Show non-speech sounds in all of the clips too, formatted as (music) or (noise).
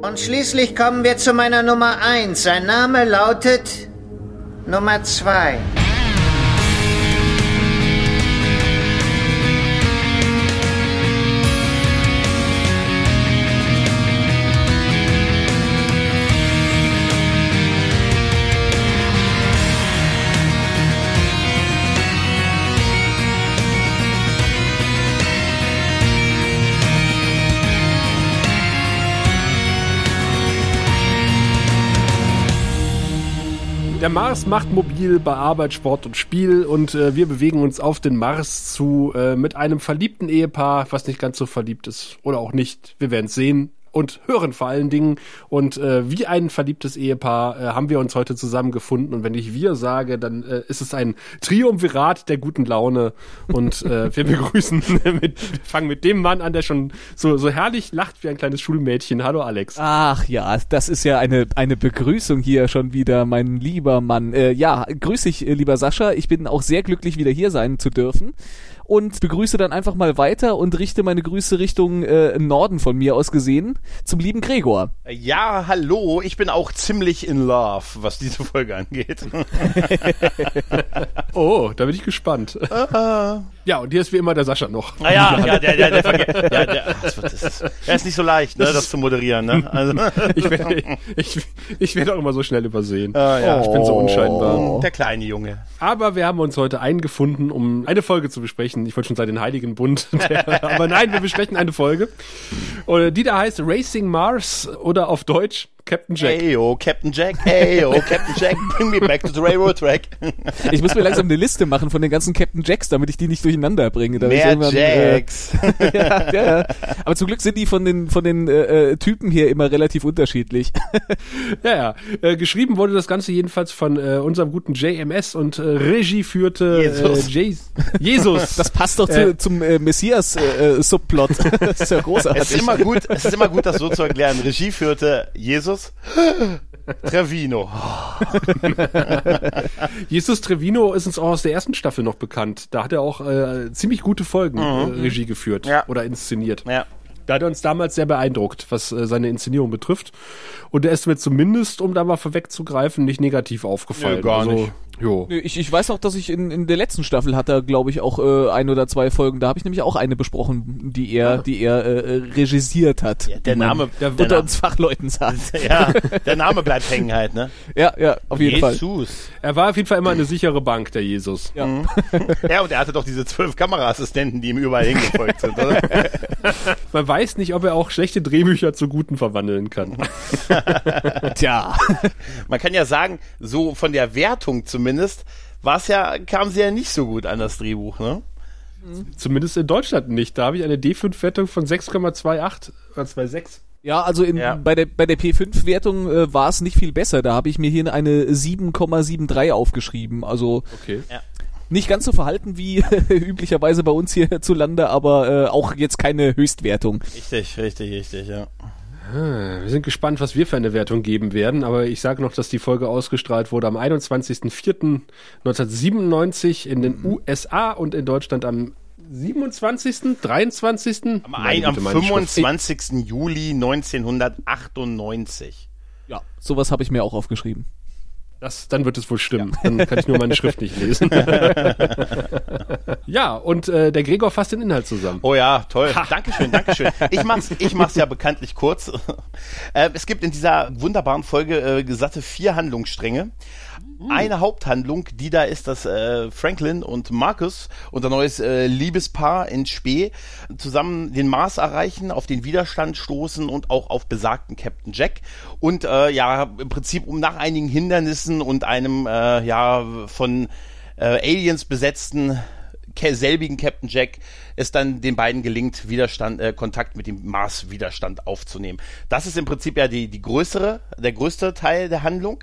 Und schließlich kommen wir zu meiner Nummer 1. Sein Name lautet Nummer 2. Der Mars macht mobil bei Arbeit, Sport und Spiel und äh, wir bewegen uns auf den Mars zu äh, mit einem verliebten Ehepaar, was nicht ganz so verliebt ist oder auch nicht. Wir werden es sehen und hören vor allen Dingen. Und äh, wie ein verliebtes Ehepaar äh, haben wir uns heute zusammengefunden. Und wenn ich wir sage, dann äh, ist es ein Triumvirat der guten Laune. Und äh, (laughs) wir begrüßen, (laughs) mit, fangen mit dem Mann an, der schon so, so herrlich lacht wie ein kleines Schulmädchen. Hallo Alex. Ach ja, das ist ja eine, eine Begrüßung hier schon wieder, mein lieber Mann. Äh, ja, grüß dich, äh, lieber Sascha. Ich bin auch sehr glücklich, wieder hier sein zu dürfen und begrüße dann einfach mal weiter und richte meine Grüße Richtung äh, Norden von mir aus gesehen zum lieben Gregor. Ja, hallo, ich bin auch ziemlich in love, was diese Folge angeht. (laughs) oh, da bin ich gespannt. ja, und hier ist wie immer der Sascha noch. Naja, ah (laughs) ja, der, der, der, der, der, der, das, das, ist, das ist nicht so leicht, ne, das, zu moderieren. Ne? Also. (laughs) ich werde ich, ich werd auch immer so schnell übersehen. Ah, ja. Ich bin so unscheinbar. Der kleine Junge. Aber wir haben uns heute eingefunden, um eine Folge zu besprechen, besprechen. Ich wollte schon sagen, den Heiligen Bund. (laughs) Aber nein, wir besprechen eine Folge. Die da heißt Racing Mars oder auf Deutsch Captain Jack. Ayo, Captain Jack. Ayo, (laughs) Captain Jack, bring me back to the railroad track. (laughs) Ich muss mir langsam eine Liste machen von den ganzen Captain Jacks, damit ich die nicht durcheinander bringe. Mehr Jacks. Äh, (laughs) ja, ja, Aber zum Glück sind die von den von den äh, äh Typen hier immer relativ unterschiedlich. ja, ja. Äh, geschrieben wurde das Ganze jedenfalls von äh, unserem guten JMS und äh, Regie führte Jesus. Äh, Jesus. Das passt doch zu, äh, zum äh, Messias äh, äh Subplot. das ist ja großartig. Es ist immer gut, es ist immer gut, das so zu erklären. Regie führte Jesus Jesus (gasps) Trevino. (laughs) Jesus Trevino ist uns auch aus der ersten Staffel noch bekannt. Da hat er auch äh, ziemlich gute Folgen mhm. äh, Regie geführt ja. oder inszeniert. Ja. Da hat er uns damals sehr beeindruckt, was äh, seine Inszenierung betrifft. Und er ist mir zumindest, um da mal vorwegzugreifen, nicht negativ aufgefallen. Ja, gar also, nicht. Jo. Ich, ich weiß auch, dass ich in, in der letzten Staffel hat er, glaube ich, auch äh, ein oder zwei Folgen. Da habe ich nämlich auch eine besprochen, die er, ja. die er äh, regisiert hat. Ja, der Name, (laughs) der, unter Name, uns Fachleuten sagt. (laughs) Ja, der Name bleibt hängen halt, ne? Ja, ja, auf jeden Jesus. Fall. Er war auf jeden Fall immer eine sichere Bank, der Jesus. Ja. Mhm. (laughs) ja, und er hatte doch diese zwölf Kameraassistenten, die ihm überall hingefolgt sind, oder? Man weiß nicht, ob er auch schlechte Drehbücher zu guten verwandeln kann. Tja. Man kann ja sagen, so von der Wertung zumindest, war ja, kam sie ja nicht so gut an das Drehbuch, ne? Zumindest in Deutschland nicht. Da habe ich eine D5-Wertung von 6,28 oder 2,6. Ja, also in, ja. bei der, bei der P5-Wertung äh, war es nicht viel besser. Da habe ich mir hier eine 7,73 aufgeschrieben. Also okay. ja. nicht ganz so verhalten wie (laughs) üblicherweise bei uns hier zu Lande, aber äh, auch jetzt keine Höchstwertung. Richtig, richtig, richtig, ja. Ah, wir sind gespannt, was wir für eine Wertung geben werden, aber ich sage noch, dass die Folge ausgestrahlt wurde am 21.04.1997 in den USA und in Deutschland am 27., 23. Am, ein, am 25. Juli 1998. Ja, sowas habe ich mir auch aufgeschrieben. Das, dann wird es wohl stimmen. Ja. Dann kann ich nur meine Schrift nicht lesen. (laughs) ja, und äh, der Gregor fasst den Inhalt zusammen. Oh ja, toll. Ha. Dankeschön, Dankeschön. Ich mach's, ich mach's ja bekanntlich kurz. (laughs) Äh, es gibt in dieser wunderbaren Folge äh, gesatte vier Handlungsstränge. Mhm. Eine Haupthandlung, die da ist, dass äh, Franklin und Marcus, unser neues äh, Liebespaar in Spee, zusammen den Mars erreichen, auf den Widerstand stoßen und auch auf besagten Captain Jack. Und äh, ja, im Prinzip um nach einigen Hindernissen und einem äh, ja von äh, Aliens besetzten selbigen Captain Jack es dann den beiden gelingt, Widerstand, äh, Kontakt mit dem Mars-Widerstand aufzunehmen. Das ist im Prinzip ja die, die größere, der größte Teil der Handlung.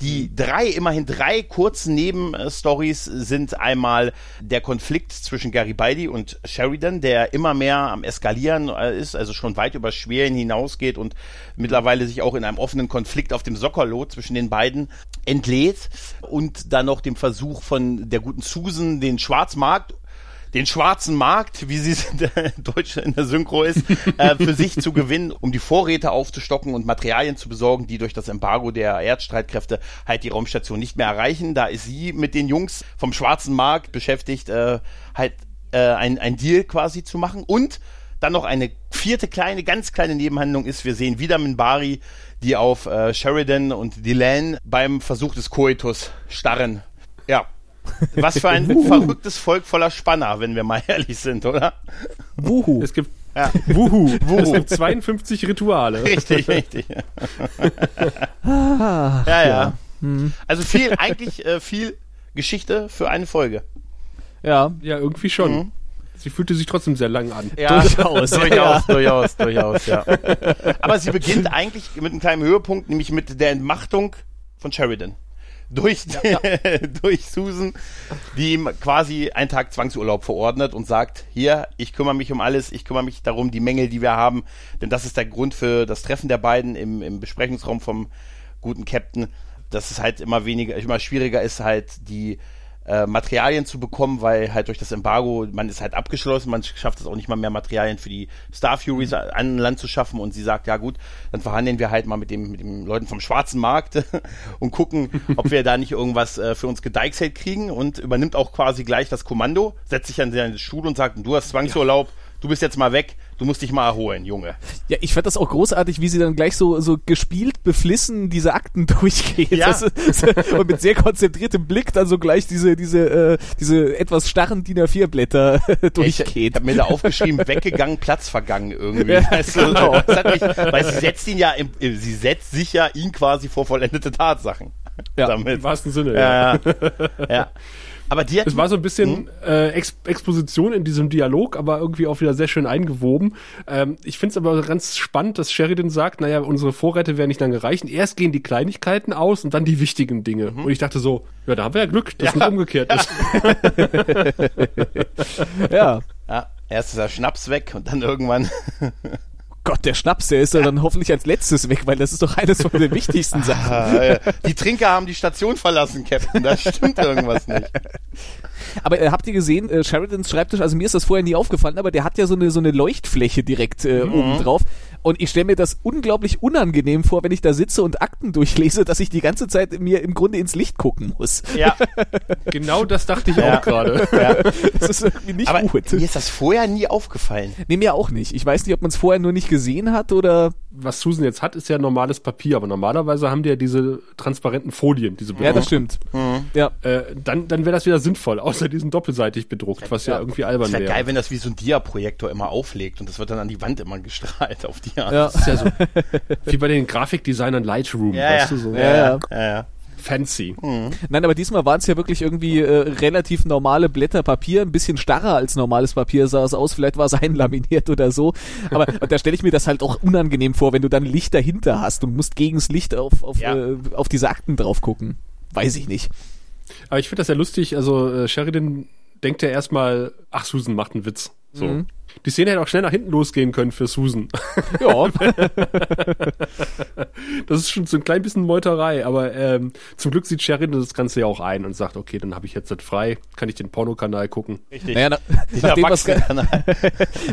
Die drei, immerhin drei kurzen Nebenstories sind einmal der Konflikt zwischen Garibaldi und Sheridan, der immer mehr am Eskalieren äh, ist, also schon weit über Schweren hinausgeht und mittlerweile sich auch in einem offenen Konflikt auf dem Sockerlot zwischen den beiden entlädt. Und dann noch dem Versuch von der guten Susan, den Schwarzmarkt den schwarzen Markt, wie sie es in der Deutsche in der Synchro ist, äh, für sich zu gewinnen, um die Vorräte aufzustocken und Materialien zu besorgen, die durch das Embargo der Erdstreitkräfte halt die Raumstation nicht mehr erreichen. Da ist sie mit den Jungs vom schwarzen Markt beschäftigt, äh, halt äh, ein, ein Deal quasi zu machen und dann noch eine vierte kleine, ganz kleine Nebenhandlung ist, wir sehen wieder Minbari, die auf äh, Sheridan und Delan beim Versuch des Koitus starren. Ja. (laughs) Was für ein verrücktes Volk voller Spanner, wenn wir mal ehrlich sind, oder? Wuhu. Es gibt Ja. Wuhu. Wuhu. Es gibt 52 Rituale. Richtig, (laughs) richtig. Ah, Ja, ja. Also viel, eigentlich äh, viel Geschichte für eine Folge. Ja, Ja, irgendwie schon. Mhm. Sie fühlte sich trotzdem sehr lang an. Ja, Durchaus, durchaus, (laughs) ja. durchaus, durchaus, ja. Aber sie beginnt eigentlich mit einem kleinen Höhepunkt, nämlich mit der Entmachtung von Sheridan. Durch, (laughs) durch Susan, die ihm quasi einen Tag Zwangsurlaub verordnet und sagt, hier, ich kümmere mich um alles, ich kümmere mich darum, die Mängel, die wir haben, denn das ist der Grund für das Treffen der beiden im, im Besprechungsraum vom guten Captain, dass es halt immer weniger, immer schwieriger ist, halt die äh, Materialien zu bekommen, weil halt durch das Embargo, man ist halt abgeschlossen, man schafft es auch nicht mal mehr Materialien für die Star Furies an Land zu schaffen. Und sie sagt, ja gut, dann verhandeln wir halt mal mit dem, mit den Leuten vom schwarzen Markt (laughs) und gucken, ob wir da nicht irgendwas äh, für uns gedeichselt kriegen. Und übernimmt auch quasi gleich das Kommando, setzt sich an seinen Stuhl und sagt, du hast Zwangsurlaub, du bist jetzt mal weg, du musst dich mal erholen, Junge. Ja, ich fand das auch großartig, wie sie dann gleich so, so gespielt, beflissen diese Akten (laughs) durchgeht. Ja. Das ist, (laughs) und mit sehr konzentriertem Blick dann so gleich diese, diese, äh, diese etwas starren DIN A4-Blätter Ich, (laughs) durchgeht. ich habe mir da aufgeschrieben, weggegangen, Platz vergangen irgendwie. Ja, weißt du, genau. das hat mich, weil sie setzt ihn ja, im, sie setzt sich ja ihn quasi vor vollendete Tatsachen. Ja, damit. Im wahrsten Sinne, ja. Ja, ja. Aber die Es war so ein bisschen Hm? äh, Ex Exposition in diesem Dialog, aber irgendwie auch wieder sehr schön eingewoben. Ähm, ich finde es aber ganz spannend, dass Sheridan sagt, naja, unsere Vorräte werden nicht lange reichen. Erst gehen die Kleinigkeiten aus und dann die wichtigen Dinge. Und ich dachte so, ja, da haben wir ja Glück, dass Mhm. Ja. es nicht umgekehrt (laughs) ist. ja. ja, erst ist der Schnaps weg und dann irgendwann. (laughs) Gott, der Schnaps, der ist ja dann hoffentlich als letztes weg, weil das ist doch eines von den wichtigsten Sachen. äh, die Trinker haben die Station verlassen, Captain. Da stimmt irgendwas nicht. (laughs) Aber äh, habt ihr gesehen, äh, Sheridans Schreibtisch, also mir ist das vorher nie aufgefallen, aber der hat ja so eine, so eine Leuchtfläche direkt äh, Mhm. oben drauf. Und ich stelle mir das unglaublich unangenehm vor, wenn ich da sitze und Akten durchlese, dass ich die ganze Zeit mir im Grunde ins Licht gucken muss. Ja, (laughs) genau das dachte ich Ja. auch gerade. (laughs) ja. Das ist irgendwie nicht Aber gut. mir ist das vorher nie aufgefallen. Nee, mir auch nicht. Ich weiß nicht, ob man es vorher nur nicht gesehen hat oder. Was Susan jetzt hat, ist ja normales Papier, aber normalerweise haben die ja diese transparenten Folien, diese Ja, das stimmt. Mhm. Ja. Äh, dann dann wäre das wieder sinnvoll, außer diesen doppelseitig bedruckt, was ja, Ja. irgendwie Es albern wäre wäre. geil, wenn das wie so ein Dia-Projektor immer auflegt und das wird dann an die Wand immer gestrahlt auf Dia. (laughs) Ja. Das ist ja so wie bei den Grafikdesignern Lightroom, Ja, weißt ja. du, so Ja, ja. ja, ja. fancy. Nein, aber diesmal waren es ja wirklich irgendwie äh, relativ normale Blätter Papier, ein bisschen starrer als normales Papier sah es aus, vielleicht war es (laughs) einlaminiert oder so. Aber (laughs) da stelle ich mir das halt auch unangenehm vor, wenn du dann Licht dahinter hast und musst gegens Licht auf, auf, Ja. äh, auf diese Akten drauf gucken. Weiß ich nicht. Aber ich finde das ja lustig, also äh, Sheridan denkt ja erstmal, ach, Susan macht einen Witz. So. Mhm. Die Szene hätte auch schnell nach hinten losgehen können für Susan. (laughs) Ja, (laughs) Das ist schon so ein klein bisschen Meuterei, aber ähm, zum Glück sieht Sheridan das Ganze ja auch ein und sagt, okay, dann habe ich jetzt das frei, kann ich den Pornokanal gucken. Richtig. naja, na, (laughs) nachdem, was,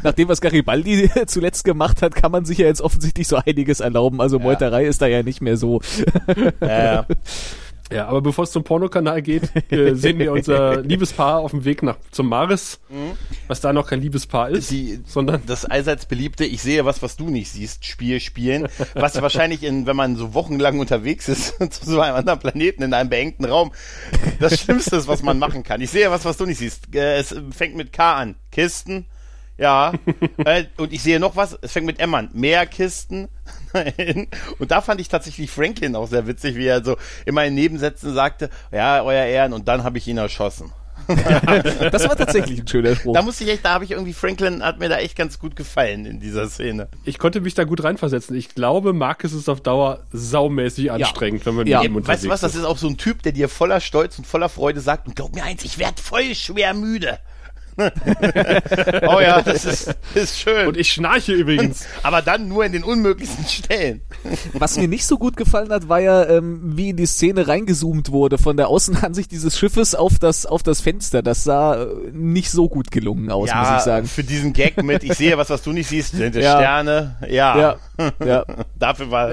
nachdem was Garibaldi zuletzt gemacht hat, kann man sich ja jetzt offensichtlich so einiges erlauben. Also Meuterei ist da ja nicht mehr so. ja, ja. Aber bevor es zum Pornokanal geht, (laughs) äh, sehen wir unser Liebespaar auf dem Weg nach zum Mars, was da noch kein Liebespaar ist, Die- sondern das allseits beliebte Ich sehe was, was du nicht siehst, Spiel spielen, was (laughs) wahrscheinlich in, wenn man so wochenlang unterwegs ist, (laughs) zu so einem anderen Planeten in einem beengten Raum, das Schlimmste ist, was man machen kann. Ich sehe was, was du nicht siehst. Äh, Es fängt mit K an. Kisten. Ja. äh, und ich sehe noch was, es fängt mit M an. Mehr Kisten. Nein. Und da fand ich tatsächlich Franklin auch sehr witzig, wie er so immer in Nebensätzen sagte, ja, euer Ehren, und dann habe ich ihn erschossen. Das war tatsächlich ein schöner Spruch. Da musste ich echt, da habe ich irgendwie, Franklin hat mir da echt ganz gut gefallen in dieser Szene. ich konnte mich da gut reinversetzen. Ich glaube, Marcus ist auf Dauer saumäßig anstrengend, wenn man Ja. mit ihm Weißt unterwegs du was, das ist. auch so ein Typ, der dir voller Stolz und voller Freude sagt, und glaub mir eins, ich werd voll schwer müde. (laughs) oh ja, das ist, ist schön. Und ich schnarche übrigens. (laughs) Aber dann nur in den unmöglichsten Stellen. (laughs) Was mir nicht so gut gefallen hat, war ja, ähm, wie in die Szene reingezoomt wurde von der Außenansicht dieses Schiffes auf das, auf das Fenster. Das sah äh, nicht so gut gelungen aus, muss ich sagen. für diesen Gag mit, ich sehe was, was du nicht siehst, sind Ja. Sterne. Ja. Ja, ja. Dafür war,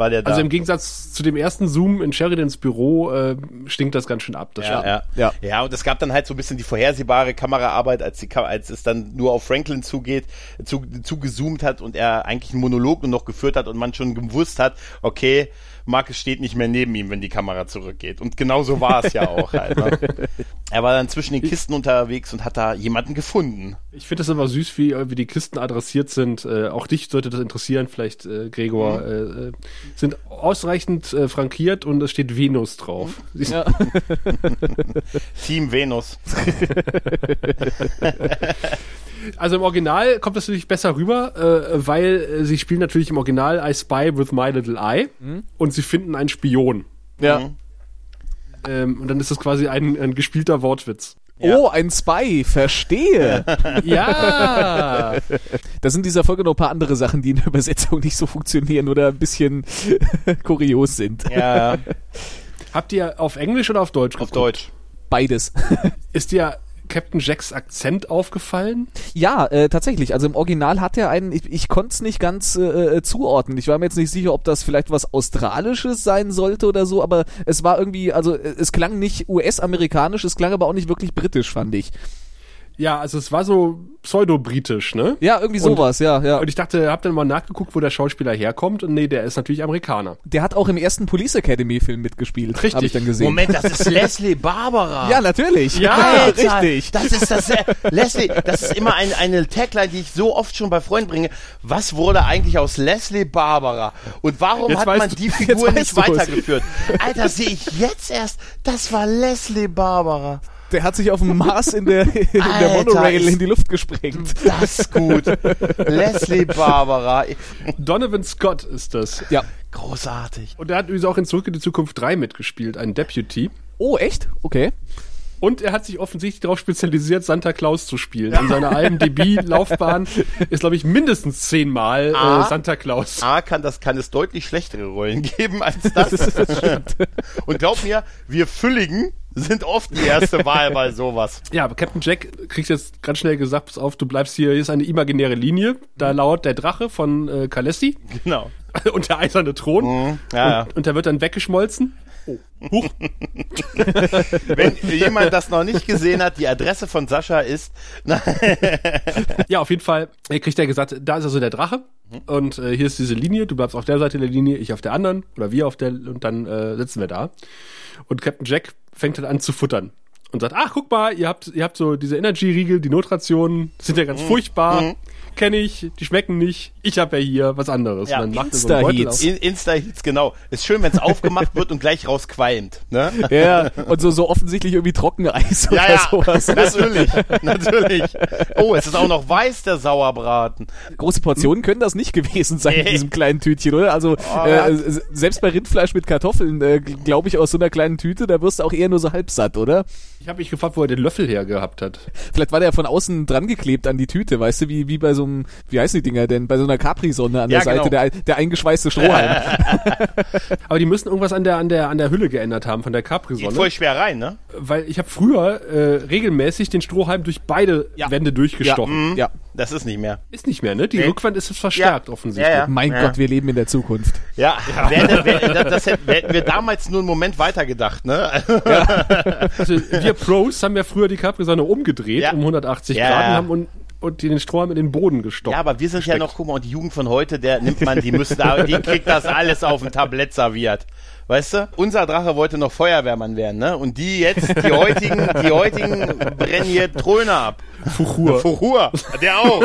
Im- war der da. Also im Gegensatz zu dem ersten Zoom in Sheridans Büro äh, stinkt das ganz schön ab. Das ja, ja. Ja. ja, und es gab dann halt so ein bisschen die vorhersehbare Kameraarbeit, als, die, als es dann nur auf Franklin zugeht, zu, zugezoomt hat und er eigentlich einen Monolog nur noch geführt hat und man schon gewusst hat, okay, Marcus steht nicht mehr neben ihm, wenn die Kamera zurückgeht. Und genau so war es ja auch halt. Ne? (laughs) Er war dann zwischen den Kisten unterwegs und hat da jemanden gefunden. Ich finde das immer süß, wie, äh, wie die Kisten adressiert sind. Äh, auch dich sollte das interessieren, vielleicht, äh, Gregor. Äh, äh, sind ausreichend äh, frankiert und es steht Venus drauf. (laughs) ja. (laughs) Team Venus. Also im Original kommt das natürlich besser rüber, äh, weil äh, sie spielen natürlich im Original I Spy with My Little Eye und sie finden einen Spion. ja. Ähm, und dann ist das quasi ein, ein gespielter Wortwitz. Ja. Oh, ein Spy, verstehe. (laughs) Ja! Da sind in dieser Folge noch ein paar andere Sachen, die in der Übersetzung nicht so funktionieren oder ein bisschen (laughs) kurios sind. Ja, (laughs) Habt ihr auf Englisch oder auf Deutsch auf geguckt? Deutsch. Beides. Ist dir Captain Jacks Akzent aufgefallen? Ja, äh, tatsächlich. Also im Original hat er einen, ich, ich konnte es nicht ganz äh, äh, zuordnen. Ich war mir jetzt nicht sicher, ob das vielleicht was Australisches sein sollte oder so, aber es war irgendwie, also äh, es klang nicht US-amerikanisch, es klang aber auch nicht wirklich britisch, fand ich. Ja, also es war so pseudo-britisch, ne? Ja, irgendwie sowas, ja, ja. Und ich dachte, hab dann mal nachgeguckt, wo der Schauspieler herkommt und nee, der ist natürlich Amerikaner. Der hat auch im ersten Police Academy Film mitgespielt, Richtig. habe ich dann gesehen. Moment, das ist (laughs) Leslie Barbara. Ja, natürlich. Ja, Alter, richtig. Das ist das, äh, Leslie, das ist immer ein, eine Tagline, die ich so oft schon bei Freunden bringe. Was wurde eigentlich aus Leslie Barbara? Und warum Jetzt hat man du- die (laughs) Figur nicht du's. weitergeführt? Alter, sehe ich jetzt erst, das war Leslie Barbara. Der hat sich auf dem Mars in der, in der Alter, Monorail ist- in die Luft gesprengt. Das ist gut. Leslie Barbara. Donovan Scott ist das. Ja. Großartig. Und er hat übrigens auch in Zurück in die Zukunft 3 mitgespielt, ein Deputy. Oh, echt? Okay. Und er hat sich offensichtlich darauf spezialisiert, Santa Claus zu spielen. In seiner IMDb-Laufbahn ist, glaube ich, mindestens zehnmal Ah. äh, Santa Claus. A, kann, das, kann es deutlich schlechtere Rollen geben als das. (laughs) Und glaub mir, wir Fülligen sind oft die erste Wahl bei sowas. (laughs) Ja, aber Captain Jack kriegt jetzt ganz schnell gesagt, pass auf, du bleibst hier, hier ist eine imaginäre Linie. Da lauert der Drache von äh, Kalessi Genau. (laughs) und der eiserne Thron. Mhm. Ja. Und, und der wird dann weggeschmolzen. Huch. (laughs) Wenn jemand das noch nicht gesehen hat, die Adresse von Sascha ist. Ja, auf jeden Fall äh, kriegt er gesagt, da ist also der Drache und äh, hier ist diese Linie, du bleibst auf der Seite der Linie, ich auf der anderen oder wir auf der und dann äh, sitzen wir da. Und Captain Jack fängt dann an zu futtern und sagt, ach guck mal, ihr habt ihr habt so diese Energy Riegel, die Notrationen, sind ja ganz furchtbar. Kenne ich, die schmecken nicht. Ich habe ja hier was anderes. Ja, macht er so einen Beutel Insta-Heats. auf. In, Insta-Hits, genau. Ist schön, wenn es aufgemacht wird und gleich rausqualmt. Ne? Ja, und so, so offensichtlich irgendwie Trockeneis oder Ja, ja, sowas. natürlich, natürlich. Oh, es ist auch noch weiß, der Sauerbraten. Große Portionen können das nicht gewesen sein in Nee. diesem kleinen Tütchen, oder? Also Oh, äh, ja. selbst bei Rindfleisch mit Kartoffeln, äh, glaube ich, aus so einer kleinen Tüte, da wirst du auch eher nur so halb satt, oder? Ich habe mich gefragt, wo er den Löffel hergehabt hat. Vielleicht war der von außen dran geklebt an die Tüte, weißt du, wie, wie bei so einem, wie heißen die Dinger denn, bei so einer Capri-Sonne an der Ja, Seite, genau. der, der eingeschweißte Strohhalm. (laughs) Aber die müssen irgendwas an der an der an der Hülle geändert haben von der Geht Capri-Sonne. voll schwer rein, ne? Weil ich habe früher äh, regelmäßig den Strohhalm durch beide Ja. Wände durchgestochen. ja. Das ist nicht mehr. Ist nicht mehr, ne? Die Nee. Rückwand ist jetzt verstärkt Ja. offensichtlich. Ja, ja. Mein Ja. Gott, wir leben in der Zukunft. Ja, Wäre, wäre, das, das hätten, wir damals nur einen Moment weitergedacht, ne? Also wir Pros haben ja früher die Capri-Sonne umgedreht Ja. um 180 Ja. Grad und haben und, und den Strohhalm in den Boden gestoppt. Ja, aber wir sind ja noch, guck mal, und die Jugend von heute, der nimmt man, die müssen (laughs) die kriegt das alles auf ein Tablett serviert. Weißt du? Unser Drache wollte noch Feuerwehrmann werden, ne? Und die jetzt, die heutigen, die heutigen brennen hier Tröne ab. Fuchur. Fuhur, der auch.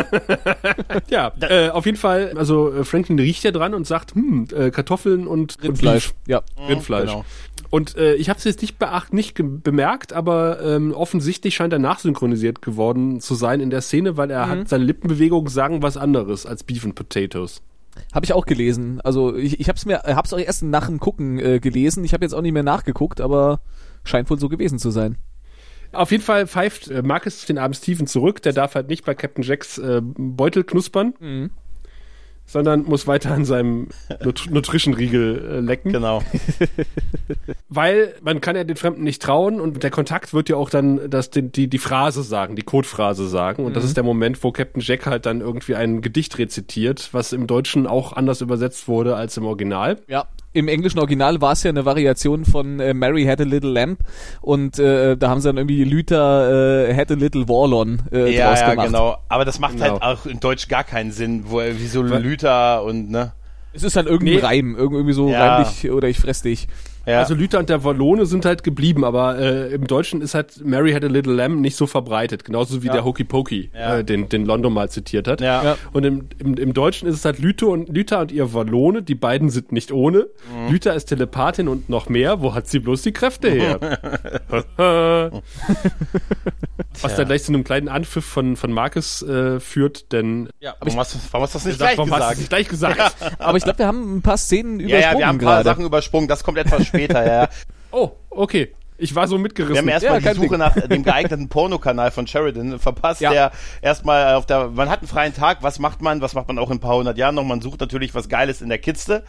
Ja, äh, auf jeden Fall, also äh, Franklin riecht ja dran und sagt, hm, äh, Kartoffeln und Rindfleisch. Und Ja. Beef. Rindfleisch. Genau. Und äh, ich habe es jetzt nicht beacht, nicht bemerkt, aber ähm, offensichtlich scheint er nachsynchronisiert geworden zu sein in der Szene, weil er hat seine Lippenbewegungen sagen was anderes als Beef and Potatoes. Habe ich auch gelesen. Also ich, ich habe es mir, hab's auch erst nach dem Gucken äh, gelesen. Ich habe jetzt auch nicht mehr nachgeguckt, aber scheint wohl so gewesen zu sein. Auf jeden Fall pfeift äh, Marcus den armen Steven zurück. Der darf halt nicht bei Captain Jacks äh, Beutel knuspern, Mhm. Sondern muss weiter an seinem Nut (laughs) Nutrition-Riegel äh, lecken. Genau. (laughs) Weil man kann ja den Fremden nicht trauen und der Kontakt wird ja auch dann das, die, die, die Phrase sagen, die Codephrase sagen. Und das ist der Moment, wo Captain Jack halt dann irgendwie ein Gedicht rezitiert, was im Deutschen auch anders übersetzt wurde als im Original. Ja. Im englischen Original war es ja eine Variation von äh, Mary Had a Little Lamp und äh, da haben sie dann irgendwie Luther äh, Had a Little Warlon äh, ja, draus ja, gemacht. genau. Aber das macht Genau. halt auch in Deutsch gar keinen Sinn, wo er wie so Lüter und ne. Es ist dann irgendein Nee. Reim, irg- irgendwie so Ja. reim dich oder ich fress dich. Ja. Also Luther und der Wallone sind halt geblieben, aber äh, im Deutschen ist halt Mary Had a Little Lamb nicht so verbreitet, genauso wie der Hokey Pokey, Ja. äh, den, den London mal zitiert hat. Ja. Ja. Und im, im, im Deutschen ist es halt Luther und, Luther und ihr Wallone, die beiden sind nicht ohne. Mhm. Luther ist Telepathin und noch mehr, wo hat sie bloß die Kräfte her? (laughs) (laughs) (laughs) Was dann gleich zu einem kleinen Anpfiff von, von Marcus äh, führt, denn ja. Warum, hast, du- warum hast du das nicht Sag, gleich warum hast du gesagt? es nicht gleich (laughs) gesagt? Aber ich glaube, wir haben ein paar Szenen Ja, übersprungen ja, wir haben ein paar gerade. Sachen übersprungen, das kommt etwas später, ja. (laughs) Oh, okay. Ich war so Wir mitgerissen. haben erstmal Ja, die Suche Ding. nach dem (laughs) geeigneten Pornokanal von Sheridan verpasst, Ja. der erstmal auf der, man hat einen freien Tag, was macht man, was macht man auch in ein paar hundert Jahren noch, man sucht natürlich was Geiles in der Kiste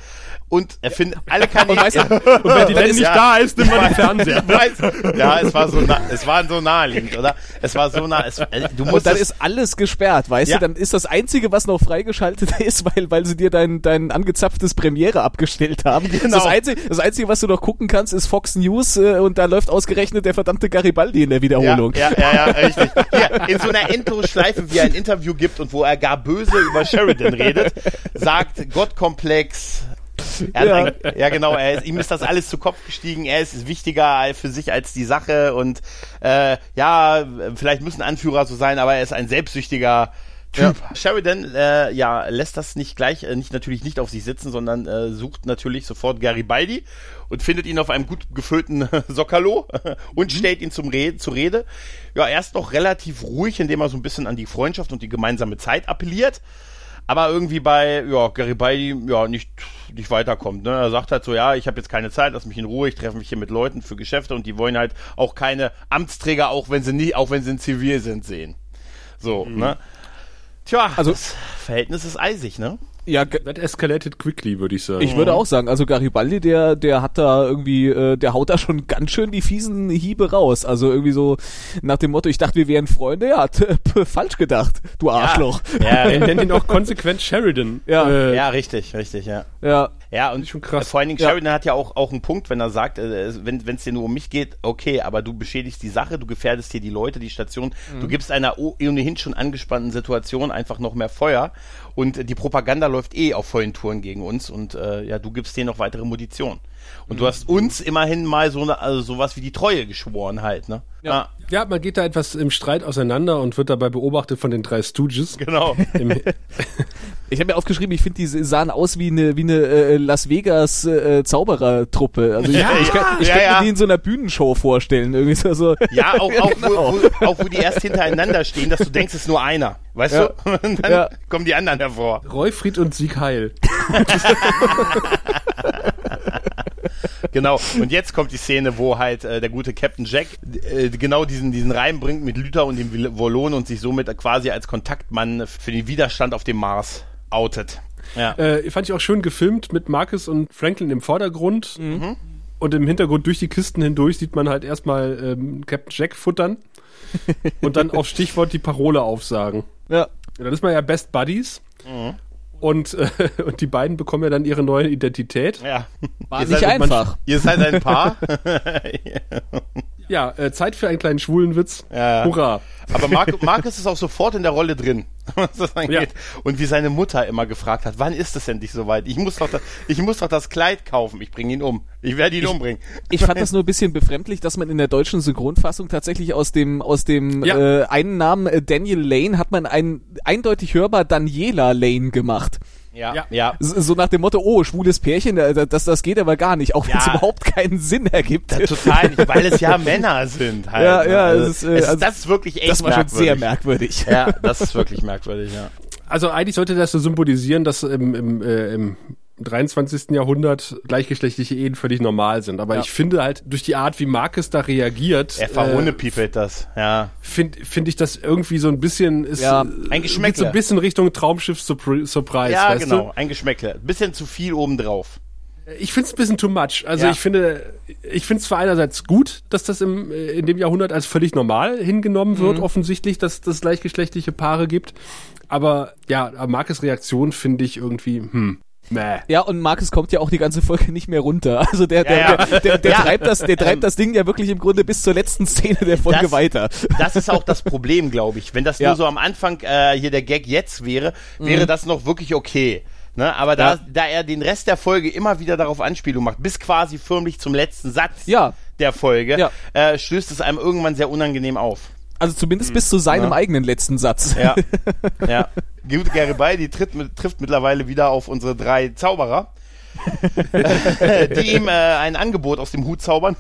und er findet alle Kanäle. Und weißt du, und wenn die dann dann ist- nicht ja. da ist, nimmt man den Fernseher. Weiß, ja, es war so, nah, es war so naheliegend, oder? Es war so nah, es, äh, du Und musst dann es- ist alles gesperrt, weißt Ja. du? Dann ist das Einzige, was noch freigeschaltet (laughs) ist, weil, weil sie dir dein, dein angezapftes Premiere abgestellt haben. Genau. Das, Einzige, das Einzige, was du noch gucken kannst, ist Fox News äh, und da läuft ausgerechnet der verdammte Garibaldi in der Wiederholung. Ja, ja, ja, ja richtig. Hier, in so einer Endlosschleife, wie er ein Interview gibt und wo er gar böse über Sheridan redet, sagt Gottkomplex. Er Ja. ein, ja, genau. Er ist, ihm ist das alles zu Kopf gestiegen. Er ist wichtiger für sich als die Sache und äh, ja, vielleicht müssen Anführer so sein, aber er ist ein selbstsüchtiger Typ. Sheridan, äh, ja, lässt das nicht gleich, äh, nicht natürlich nicht auf sich sitzen, sondern äh, sucht natürlich sofort Garibaldi und findet ihn auf einem gut gefüllten (laughs) Sockerlo und stellt ihn zum Rede, zur Rede. Ja, er ist noch relativ ruhig, indem er so ein bisschen an die Freundschaft und die gemeinsame Zeit appelliert. Aber irgendwie bei ja, Garibaldi ja nicht, nicht weiterkommt. Ne? Er sagt halt so, ja, ich habe jetzt keine Zeit, lass mich in Ruhe, ich treffe mich hier mit Leuten für Geschäfte und die wollen halt auch keine Amtsträger, auch wenn sie nie, auch wenn sie in Zivil sind, sehen. So, ne? Tja, Also- das Verhältnis ist eisig, ne? Ja, That escalated quickly, würde ich sagen. ich würde auch sagen, also Garibaldi, der, der hat da irgendwie, äh, der haut da schon ganz schön die fiesen Hiebe raus. Also irgendwie so nach dem Motto, ich dachte, wir wären Freunde, ja, p- (laughs) falsch gedacht, du Arschloch. (laughs) Ja, er nennt ihn auch konsequent Sheridan. Ja. äh, ja, richtig, richtig, ja. Ja, Ja, und schon krass. vor allen Dingen Ja. Sheridan hat ja auch, auch einen Punkt, wenn er sagt, äh, wenn es dir nur um mich geht, okay, aber du beschädigst die Sache, du gefährdest hier die Leute, die Station, Mhm. du gibst einer ohnehin schon angespannten Situation einfach noch mehr Feuer und äh, die Propaganda läuft eh auf vollen Touren gegen uns und äh, ja, du gibst denen noch weitere Munition. Und Mhm. du hast uns immerhin mal so eine, also sowas wie die Treue geschworen halt, ne? Ja. Ja, man geht da etwas im Streit auseinander und wird dabei beobachtet von den drei Stooges. genau. (laughs) Ich habe mir aufgeschrieben, ich finde, die sahen aus wie eine wie eine äh, Las Vegas äh, Zauberertruppe. Also ich, Ja, ich, kann, ich ja, könnte ja. mir die in so einer Bühnenshow vorstellen. Irgendwie so, so. Ja, auch, auch, Genau. wo, wo, auch wo die erst hintereinander stehen, dass du denkst, es ist nur einer. Weißt Ja. du? Und dann Ja. kommen die anderen hervor. Royfried und Sieg Heil. (laughs) (laughs) Genau. Und jetzt kommt die Szene, wo halt äh, der gute Captain Jack äh, genau diesen, diesen Reim bringt mit Luther und dem Volon und sich somit quasi als Kontaktmann für den Widerstand auf dem Mars outet. Ja. Äh, fand ich auch schön gefilmt mit Marcus und Franklin im Vordergrund. Mhm. Und im Hintergrund durch die Kisten hindurch sieht man halt erstmal ähm, Captain Jack futtern (laughs) und dann auf Stichwort die Parole aufsagen. Ja. Ja, dann ist man ja Best Buddies. Mhm. Und, äh, (laughs) und die beiden bekommen ja dann ihre neue Identität. ja. War Ihr nicht seid- einfach. Ihr seid ein Paar. (laughs) (laughs) Ja, äh, Zeit für einen kleinen schwulen Witz. Ja. Hurra. Aber (laughs) Mark, Marcus ist auch sofort in der Rolle drin, (laughs) was das angeht. Und wie seine Mutter immer gefragt hat, wann ist es endlich soweit? Ich muss doch das, ich muss doch das Kleid kaufen. Ich bringe ihn um. Ich werde ihn umbringen. Ich fand das (laughs) nur ein bisschen befremdlich, dass man in der deutschen Synchronfassung tatsächlich aus dem aus dem Ja. äh, einen Namen äh, Daniel Lane hat man einen eindeutig hörbar Daniela Lane gemacht. Ja, Ja. ja. So nach dem Motto, oh, schwules Pärchen, äh, das, das geht aber gar nicht, auch wenn es Ja. überhaupt keinen Sinn ergibt. Ja, total nicht, weil es ja (laughs) Männer sind halt. Ja, ne? ja, also, es ist, äh, es, also, das ist wirklich echt das war schon merkwürdig. sehr merkwürdig. Ja, das ist wirklich merkwürdig, ja. Also eigentlich sollte das so symbolisieren, dass im, im, äh, im im 23. Jahrhundert gleichgeschlechtliche Ehen völlig normal sind. Aber Ja. ich finde halt, durch die Art, wie Marcus da reagiert, Er verhohnepiepelt das, ja. finde find ich das irgendwie so ein bisschen, ist, Ja, äh, ein Geschmäckle. geht so ein bisschen Richtung Traumschiff Surpri- Surprise, Ja, weißt genau, ein Geschmäckle. Bisschen zu viel obendrauf. du? Ich finde es ein bisschen too much. Also Ja. ich finde, ich finde es zwar einerseits gut, dass das im, äh, in dem Jahrhundert als völlig normal hingenommen Mhm. wird, offensichtlich, dass es gleichgeschlechtliche Paare gibt. Aber ja, Marcus Reaktion finde ich irgendwie, hm, meh. Ja, und Marcus kommt ja auch die ganze Folge nicht mehr runter. (laughs) Also der, der, Ja, ja. der, der, der Ja. treibt das, der treibt das Ding ja wirklich im Grunde bis zur letzten Szene der Folge Das- weiter. Das ist auch das Problem, glaube ich. Wenn das Ja. nur so am Anfang äh, hier der Gag jetzt wäre, wäre das noch wirklich okay. Ne? Aber da, Ja. da er den Rest der Folge immer wieder darauf Anspielung macht, bis quasi förmlich zum letzten Satz Ja. der Folge, Ja. äh, stößt es einem irgendwann sehr unangenehm auf. Also zumindest bis zu seinem eigenen letzten Satz. Ja. (laughs) ja. Gut, Garibaldi tritt, trifft mittlerweile wieder auf unsere drei Zauberer, (laughs) die ihm äh, ein Angebot aus dem Hut zaubern,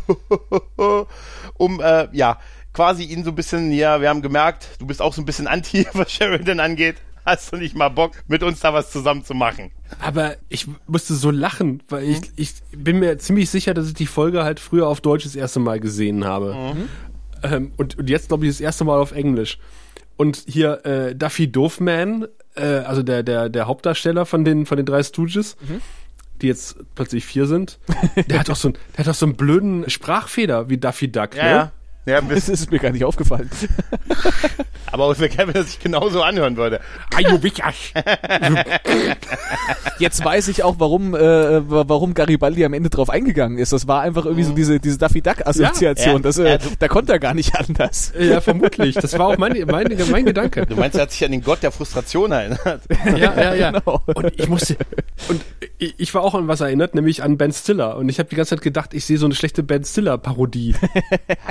(laughs) um, äh, ja, quasi ihn so ein bisschen, ja, wir haben gemerkt, du bist auch so ein bisschen anti, was Sheridan angeht. Hast du nicht mal Bock, mit uns da was zusammen zu machen? Aber ich musste so lachen, weil Mhm. ich, ich bin mir ziemlich sicher, dass ich die Folge halt früher auf Deutsch das erste Mal gesehen habe. Mhm. Ähm, und, und jetzt, glaube ich, das erste Mal auf Englisch. Und hier äh, Duffy Doofman, äh, also der, der, der Hauptdarsteller von den, von den drei Stooges, Mhm. die jetzt plötzlich vier sind, (laughs) der hat doch so, ein, der hat doch so einen blöden Sprachfeder wie Daffy Duck. Ja, ne? Ja. (laughs) Das ist mir gar nicht aufgefallen. (laughs) aber es wäre geil, wenn er sich genauso anhören würde. Jetzt weiß ich auch, warum, äh, warum Garibaldi am Ende drauf eingegangen ist. Das war einfach irgendwie so diese, diese Daffy Duck Assoziation. Ja, das, äh, ja, du- da konnte er gar nicht anders. ja, vermutlich. Das war auch mein, mein, mein Gedanke. Du meinst, er hat sich an den Gott der Frustration erinnert? Ja, ja, ja. (laughs) Genau. Und ich musste, und ich, ich war auch an was erinnert, nämlich an Ben Stiller. Und ich habe die ganze Zeit gedacht, ich sehe so eine schlechte Ben Stiller-Parodie.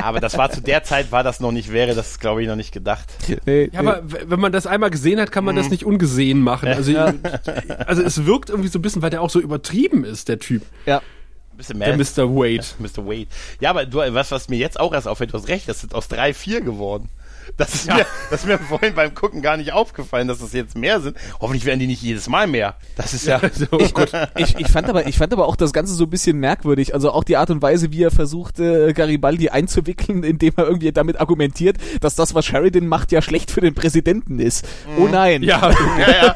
aber das war zu der Zeit, war das noch nicht, wäre das, glaube ich, noch nicht gedacht. Nee, Ja, aber w- wenn man das einmal gesehen hat, kann man das nicht ungesehen machen. Also, (laughs) also es wirkt irgendwie so ein bisschen, weil der auch so übertrieben ist, der Typ, ja. Ein bisschen der mehr. Mr. Wade. Mr. Wade. Ja, aber du, was, was mir jetzt auch erst auffällt, du hast recht, das sind aus drei, vier geworden. Das ist, mir, das ist mir vorhin beim Gucken gar nicht aufgefallen, dass das jetzt mehr sind. Hoffentlich werden die nicht jedes Mal mehr. Das ist ja, Also, Ich, (laughs) ich, ich, fand aber, ich fand aber auch das Ganze so ein bisschen merkwürdig. Also auch die Art und Weise, wie er versucht, äh, Garibaldi einzuwickeln, indem er irgendwie damit argumentiert, dass das, was Sheridan macht, ja schlecht für den Präsidenten ist. Oh nein. ja, (laughs) ja, ja.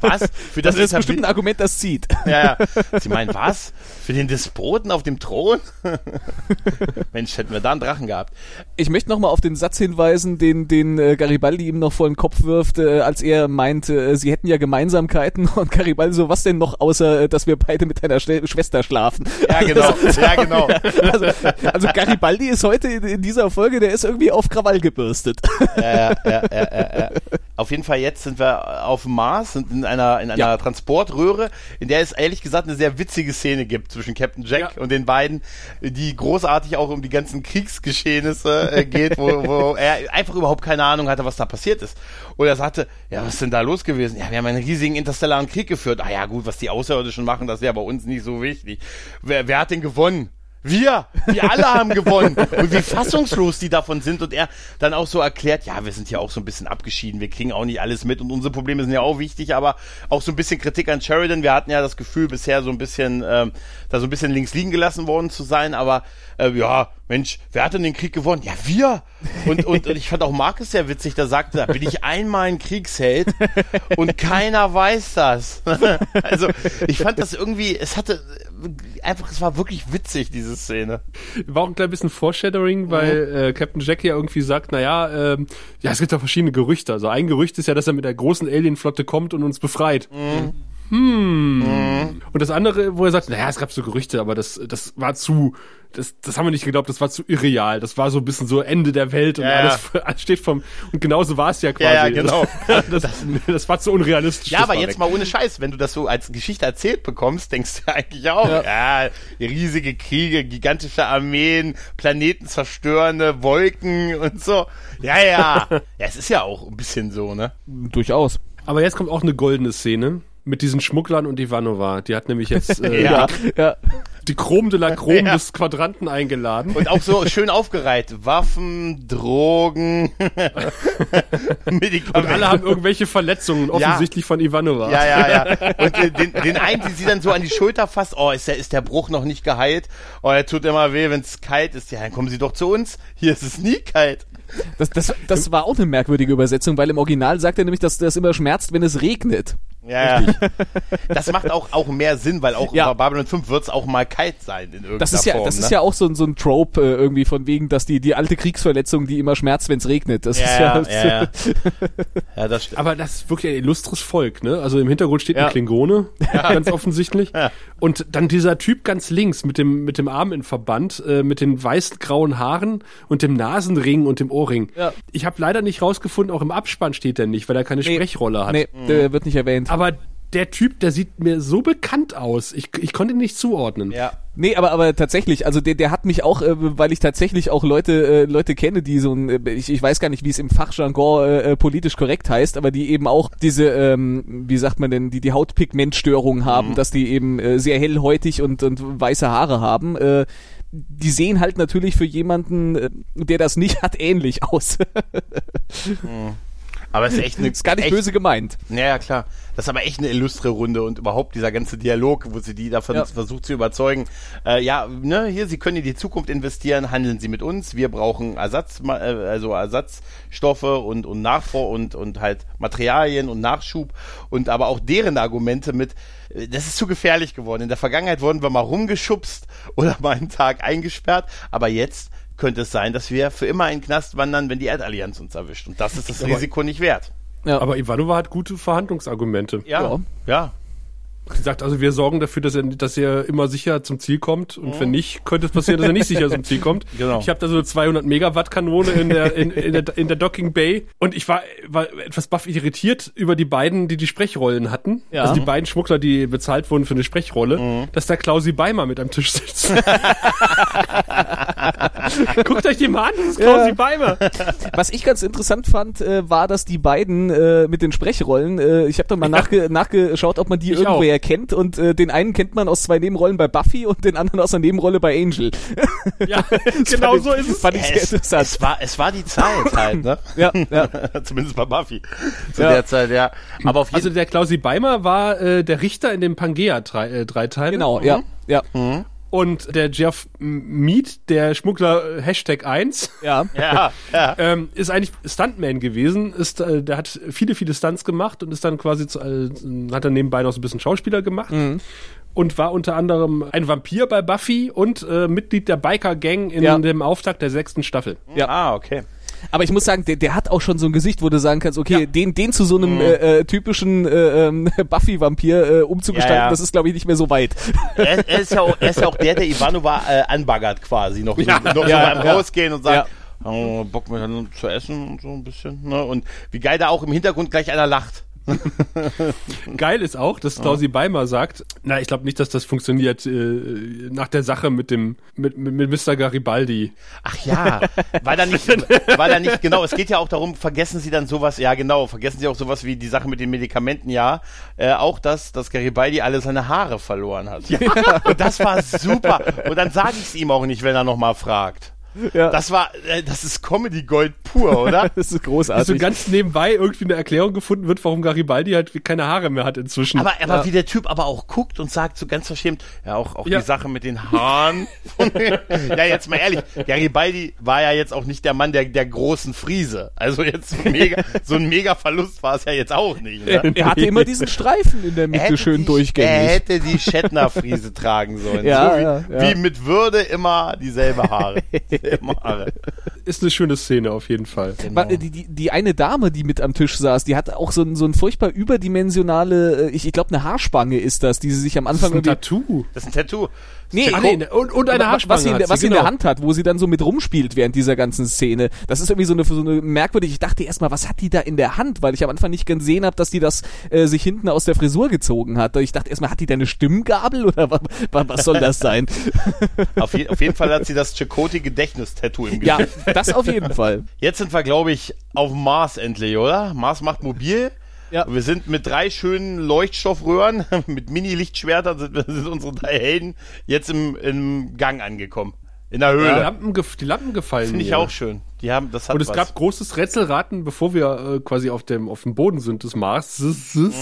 Was? Für Das das, ist bestimmt ein Argument, das zieht. Ja, ja. Sie meinen, was? Für den Despoten auf dem Thron? (laughs) Mensch, hätten wir da einen Drachen gehabt. Ich möchte nochmal auf den Satz hinweisen, den, den äh, Garibaldi ihm noch vor den Kopf wirft, äh, als er meint, äh, sie hätten ja Gemeinsamkeiten (laughs) und Garibaldi so, was denn noch, außer äh, dass wir beide mit deiner Sch Schwester schlafen. Ja, (laughs) genau. Ja, genau. (laughs) Also, also Garibaldi ist heute in, in dieser Folge, der ist irgendwie auf Krawall gebürstet. ja, ja, ja, ja, ja. Auf jeden Fall jetzt sind wir auf dem Mars, sind in einer, in einer Ja. Transportröhre, in der es ehrlich gesagt eine sehr witzige Szene gibt zwischen Captain Jack Ja. und den beiden, die großartig auch um die ganzen Kriegsgeschehnisse äh, geht, wo, wo er einfach überhaupt keine Ahnung hatte, was da passiert ist. Und er sagte, ja, was ist denn da los gewesen? Ja, wir haben einen riesigen interstellaren Krieg geführt. Ah ja, gut, was die Außerirdischen machen, das ist ja bei uns nicht so wichtig. Wer, wer hat denn gewonnen? Wir, wir alle haben gewonnen. Und wie fassungslos die davon sind. Und er dann auch so erklärt, ja, wir sind ja auch so ein bisschen abgeschieden, wir kriegen auch nicht alles mit und unsere Probleme sind ja auch wichtig, aber auch so ein bisschen Kritik an Sheridan. Wir hatten ja das Gefühl, bisher so ein bisschen, ähm, da so ein bisschen links liegen gelassen worden zu sein, aber äh, ja, Mensch, wer hat denn den Krieg gewonnen? Ja, wir. Und, und, und ich fand auch Markus sehr witzig, da sagte, da bin ich einmal ein Kriegsheld und keiner weiß das. (laughs) also ich fand das irgendwie, es hatte einfach, es war wirklich witzig, diese Szene. War auch ein klein bisschen Foreshadowing, weil äh, Captain Jack ja irgendwie sagt, naja, ähm, ja, es gibt ja verschiedene Gerüchte. Also ein Gerücht ist ja, dass er mit der großen Alienflotte kommt und uns befreit. Hm. Und das andere, wo er sagt, naja, es gab so Gerüchte, aber das, das war zu, das, das haben wir nicht geglaubt, das war zu irreal. Das war so ein bisschen so Ende der Welt und Ja, alles, (laughs) alles steht vom, und genauso war es ja quasi. Ja, ja, genau. (laughs) Das, das, (laughs) das war zu unrealistisch. Ja, aber jetzt weg. mal ohne Scheiß, wenn du das so als Geschichte erzählt bekommst, denkst du eigentlich auch, ja, riesige Kriege, gigantische Armeen, Planeten zerstörende Wolken und so. Ja, ja. ja, es ist ja auch ein bisschen so, ne? Durchaus. Aber jetzt kommt auch eine goldene Szene mit diesen Schmugglern und Ivanova. Die hat nämlich jetzt, (laughs) äh, Ja, ja. die Chrom de la (laughs) Chrom Ja. des Quadranten eingeladen. Und auch so schön aufgereiht. Waffen, Drogen, Medikamente. (laughs) Und alle haben irgendwelche Verletzungen, offensichtlich von Ivanova. Ja, ja, ja. Und äh, den, den einen, die sie dann so an die Schulter fasst, oh, ist der, ist der Bruch noch nicht geheilt? Oh, er tut immer weh, wenn es kalt ist. Ja, dann kommen Sie doch zu uns. Hier ist es nie kalt. Das, das, das war auch eine merkwürdige Übersetzung, weil im Original sagt er nämlich, dass das immer schmerzt, wenn es regnet. Ja, ja. (laughs) Das macht auch, auch mehr Sinn, weil auch Ja. bei Babylon 5 wird es auch mal kalt sein in irgendeiner Das ist ja, Form. das ne? ist ja auch so, ein- so ein Trope äh, irgendwie von wegen, dass die, die alte Kriegsverletzung, die immer schmerzt, wenn es regnet. Das ist ja, ja, ja, ja. (laughs) ja, das stimmt. Aber das ist wirklich ein illustres Volk, ne? Also im Hintergrund steht Ja. ein Klingone, ganz offensichtlich. Ja. Und dann dieser Typ ganz links mit dem, mit dem Arm in Verband, äh, mit den weißen grauen Haaren und dem Nasenring und dem Ohrring. Ja. Ich habe leider nicht rausgefunden, auch im Abspann steht der nicht, weil er keine Nee. Sprechrolle hat. Nee, der wird nicht erwähnt. Aber der Typ, der sieht mir so bekannt aus. Ich, ich konnte ihn nicht zuordnen. Ja. Nee, aber aber tatsächlich, also der der hat mich auch, äh, weil ich tatsächlich auch Leute äh, Leute kenne, die so ein, äh, ich, ich weiß gar nicht, wie es im Fachjargon äh, äh, politisch korrekt heißt, aber die eben auch diese, ähm, wie sagt man denn, die die Hautpigmentstörung haben, dass die eben äh, sehr hellhäutig und und weiße Haare haben. Äh, die sehen halt natürlich für jemanden, äh, der das nicht (laughs) hat, ähnlich aus. (laughs) Aber es ist echt eine. ist gar nicht echt, böse gemeint. Ja, ja, klar. Das ist aber echt eine illustre Runde und überhaupt dieser ganze Dialog, wo sie die davon Ja. versucht zu überzeugen. Äh, ja, ne, hier, Sie können in die Zukunft investieren, handeln Sie mit uns. Wir brauchen Ersatz, äh, also Ersatzstoffe und, und Nachvor und, und halt Materialien und Nachschub und aber auch deren Argumente mit, äh, das ist zu gefährlich geworden. In der Vergangenheit wurden wir mal rumgeschubst oder mal einen Tag eingesperrt, aber jetzt könnte es sein, dass wir für immer in den Knast wandern, wenn die Erdallianz uns erwischt. Und das ist das Aber- Risiko nicht wert. Ja. Aber Ivanova hat gute Verhandlungsargumente. Ja, Ja. ja. Sie sagt also, wir sorgen dafür, dass er, dass er immer sicher zum Ziel kommt. Und wenn nicht, könnte es passieren, dass er nicht sicher zum Ziel kommt. (laughs) Genau. Ich habe da so eine 200 Megawatt Kanone in der, in, in, der, in der Docking Bay. Und ich war, war etwas baff irritiert über die beiden, die die Sprechrollen hatten. Ja. Also die beiden Schmuggler, die bezahlt wurden für eine Sprechrolle. Dass da Klausi Beimer mit am Tisch sitzt. (laughs) (laughs) (laughs) Guckt euch die mal an, das ist Klausi Beimer. Was ich ganz interessant fand, äh, war, dass die beiden äh, mit den Sprechrollen, äh, ich habe dann mal nachge nachgeschaut, ob man die Ich irgendwoher kennt und äh, den einen kennt man aus zwei Nebenrollen bei Buffy und den anderen aus einer Nebenrolle bei Angel. (laughs) Ja, (laughs) genau so ist es. Fand ich Ja, sehr es, interessant. es, war, es war die Zeit halt, ne? ja, ja. Zumindest bei Buffy. Zu Ja. der Zeit, ja. Aber auf jeden Also der Klausi Beimer war äh, der Richter in dem Pangea-Dreiteil. Genau, ja, ja, Und der Jeff Mead, der Schmuggler äh, Hashtag 1, ja. (laughs) ja, ja. ähm, ist eigentlich Stuntman gewesen. Ist, äh, der hat viele, viele Stunts gemacht und ist dann quasi, zu, äh, hat dann nebenbei noch so ein bisschen Schauspieler gemacht. Und war unter anderem ein Vampir bei Buffy und äh, Mitglied der Biker-Gang in Ja. dem Auftakt der sechsten Staffel. Ja. Ah, okay. Aber ich muss sagen, der, der hat auch schon so ein Gesicht, wo du sagen kannst, okay, Ja. den, den zu so einem äh, äh, typischen äh, ähm, (laughs) Buffy-Vampir äh, umzugestalten, Ja, ja. das ist, glaube ich, nicht mehr so weit. Er, er, ist ja auch, er ist ja auch der, der Ivanova äh, anbaggert quasi noch, Ja. noch Ja, so beim ja. Rausgehen und sagt, oh, Bock mir dann zu essen und so ein bisschen. Ne? Und wie geil da auch im Hintergrund gleich einer lacht. (laughs) Geil ist auch, dass Klausi Beimer sagt, na, ich glaube nicht, dass das funktioniert äh, nach der Sache mit dem mit, mit, mit Mr. Garibaldi. Ach ja, war da nicht, war da nicht, genau, es geht ja auch darum, vergessen Sie dann sowas, ja genau, vergessen Sie auch sowas wie die Sache mit den Medikamenten, ja, äh, auch das, dass Garibaldi alle seine Haare verloren hat. Ja. Und das war super. Und dann sage ich es ihm auch nicht, wenn er nochmal fragt. Ja. Das war, äh, das ist Comedy Gold pur, (laughs) oder? Das ist Dass so großartig. ganz nebenbei irgendwie eine Erklärung gefunden wird, warum Garibaldi halt keine Haare mehr hat inzwischen. Aber, aber wie der Typ aber auch guckt und sagt so ganz verschämt, ja, auch, auch Ja. die Sache mit den Haaren. (laughs) ja, jetzt mal ehrlich, Garibaldi war ja jetzt auch nicht der Mann der, der großen Friese. Also jetzt mega, so ein mega (laughs) Verlust war es ja jetzt auch nicht. er, Ne? er hatte immer diesen Streifen in der Mitte schön die, Er durchgängig. hätte die Shetner-Friese tragen sollen. Ja, so wie, ja, ja. wie mit Würde immer dieselbe Haare. Dieselbe Haare. Ist eine schöne Szene auf jeden Fall. Wa- Die, die, die eine Dame, die mit am Tisch saß, die hat auch so ein, so ein furchtbar überdimensionale, äh, ich, ich glaube eine Haarspange ist das, die sie sich am Das ist Anfang ein Tattoo. Das ist ein Tattoo. Nee, Ah, nee, nee, und, und eine Haarspange was sie, in was sie in genau. der Hand hat, wo sie dann so mit rumspielt während dieser ganzen Szene. Das ist irgendwie so eine, so eine merkwürdig. Ich dachte erstmal, was hat die da in der Hand? Weil ich am Anfang nicht gesehen habe, dass die das äh, sich hinten aus der Frisur gezogen hat. Ich dachte erstmal, hat die da eine Stimmgabel oder was, was soll das sein? (laughs) Auf, je, auf jeden Fall hat sie das Chakoti-Gedächtnis-Tattoo im ja, Gesicht. Das auf jeden Fall. Jetzt sind wir, glaube ich, auf Mars endlich, oder? Mars macht mobil. Ja. Wir sind mit drei schönen Leuchtstoffröhren, (laughs) mit Mini-Lichtschwertern sind, sind unsere drei Helden jetzt im, im Gang angekommen. In der Die Höhle. Lampen, gef- die Lampen gefallen Finde ich mir. auch schön. Die haben, das hat Und es was. gab großes Rätselraten, bevor wir äh, quasi auf dem, auf dem Boden sind des Mars, Mhm.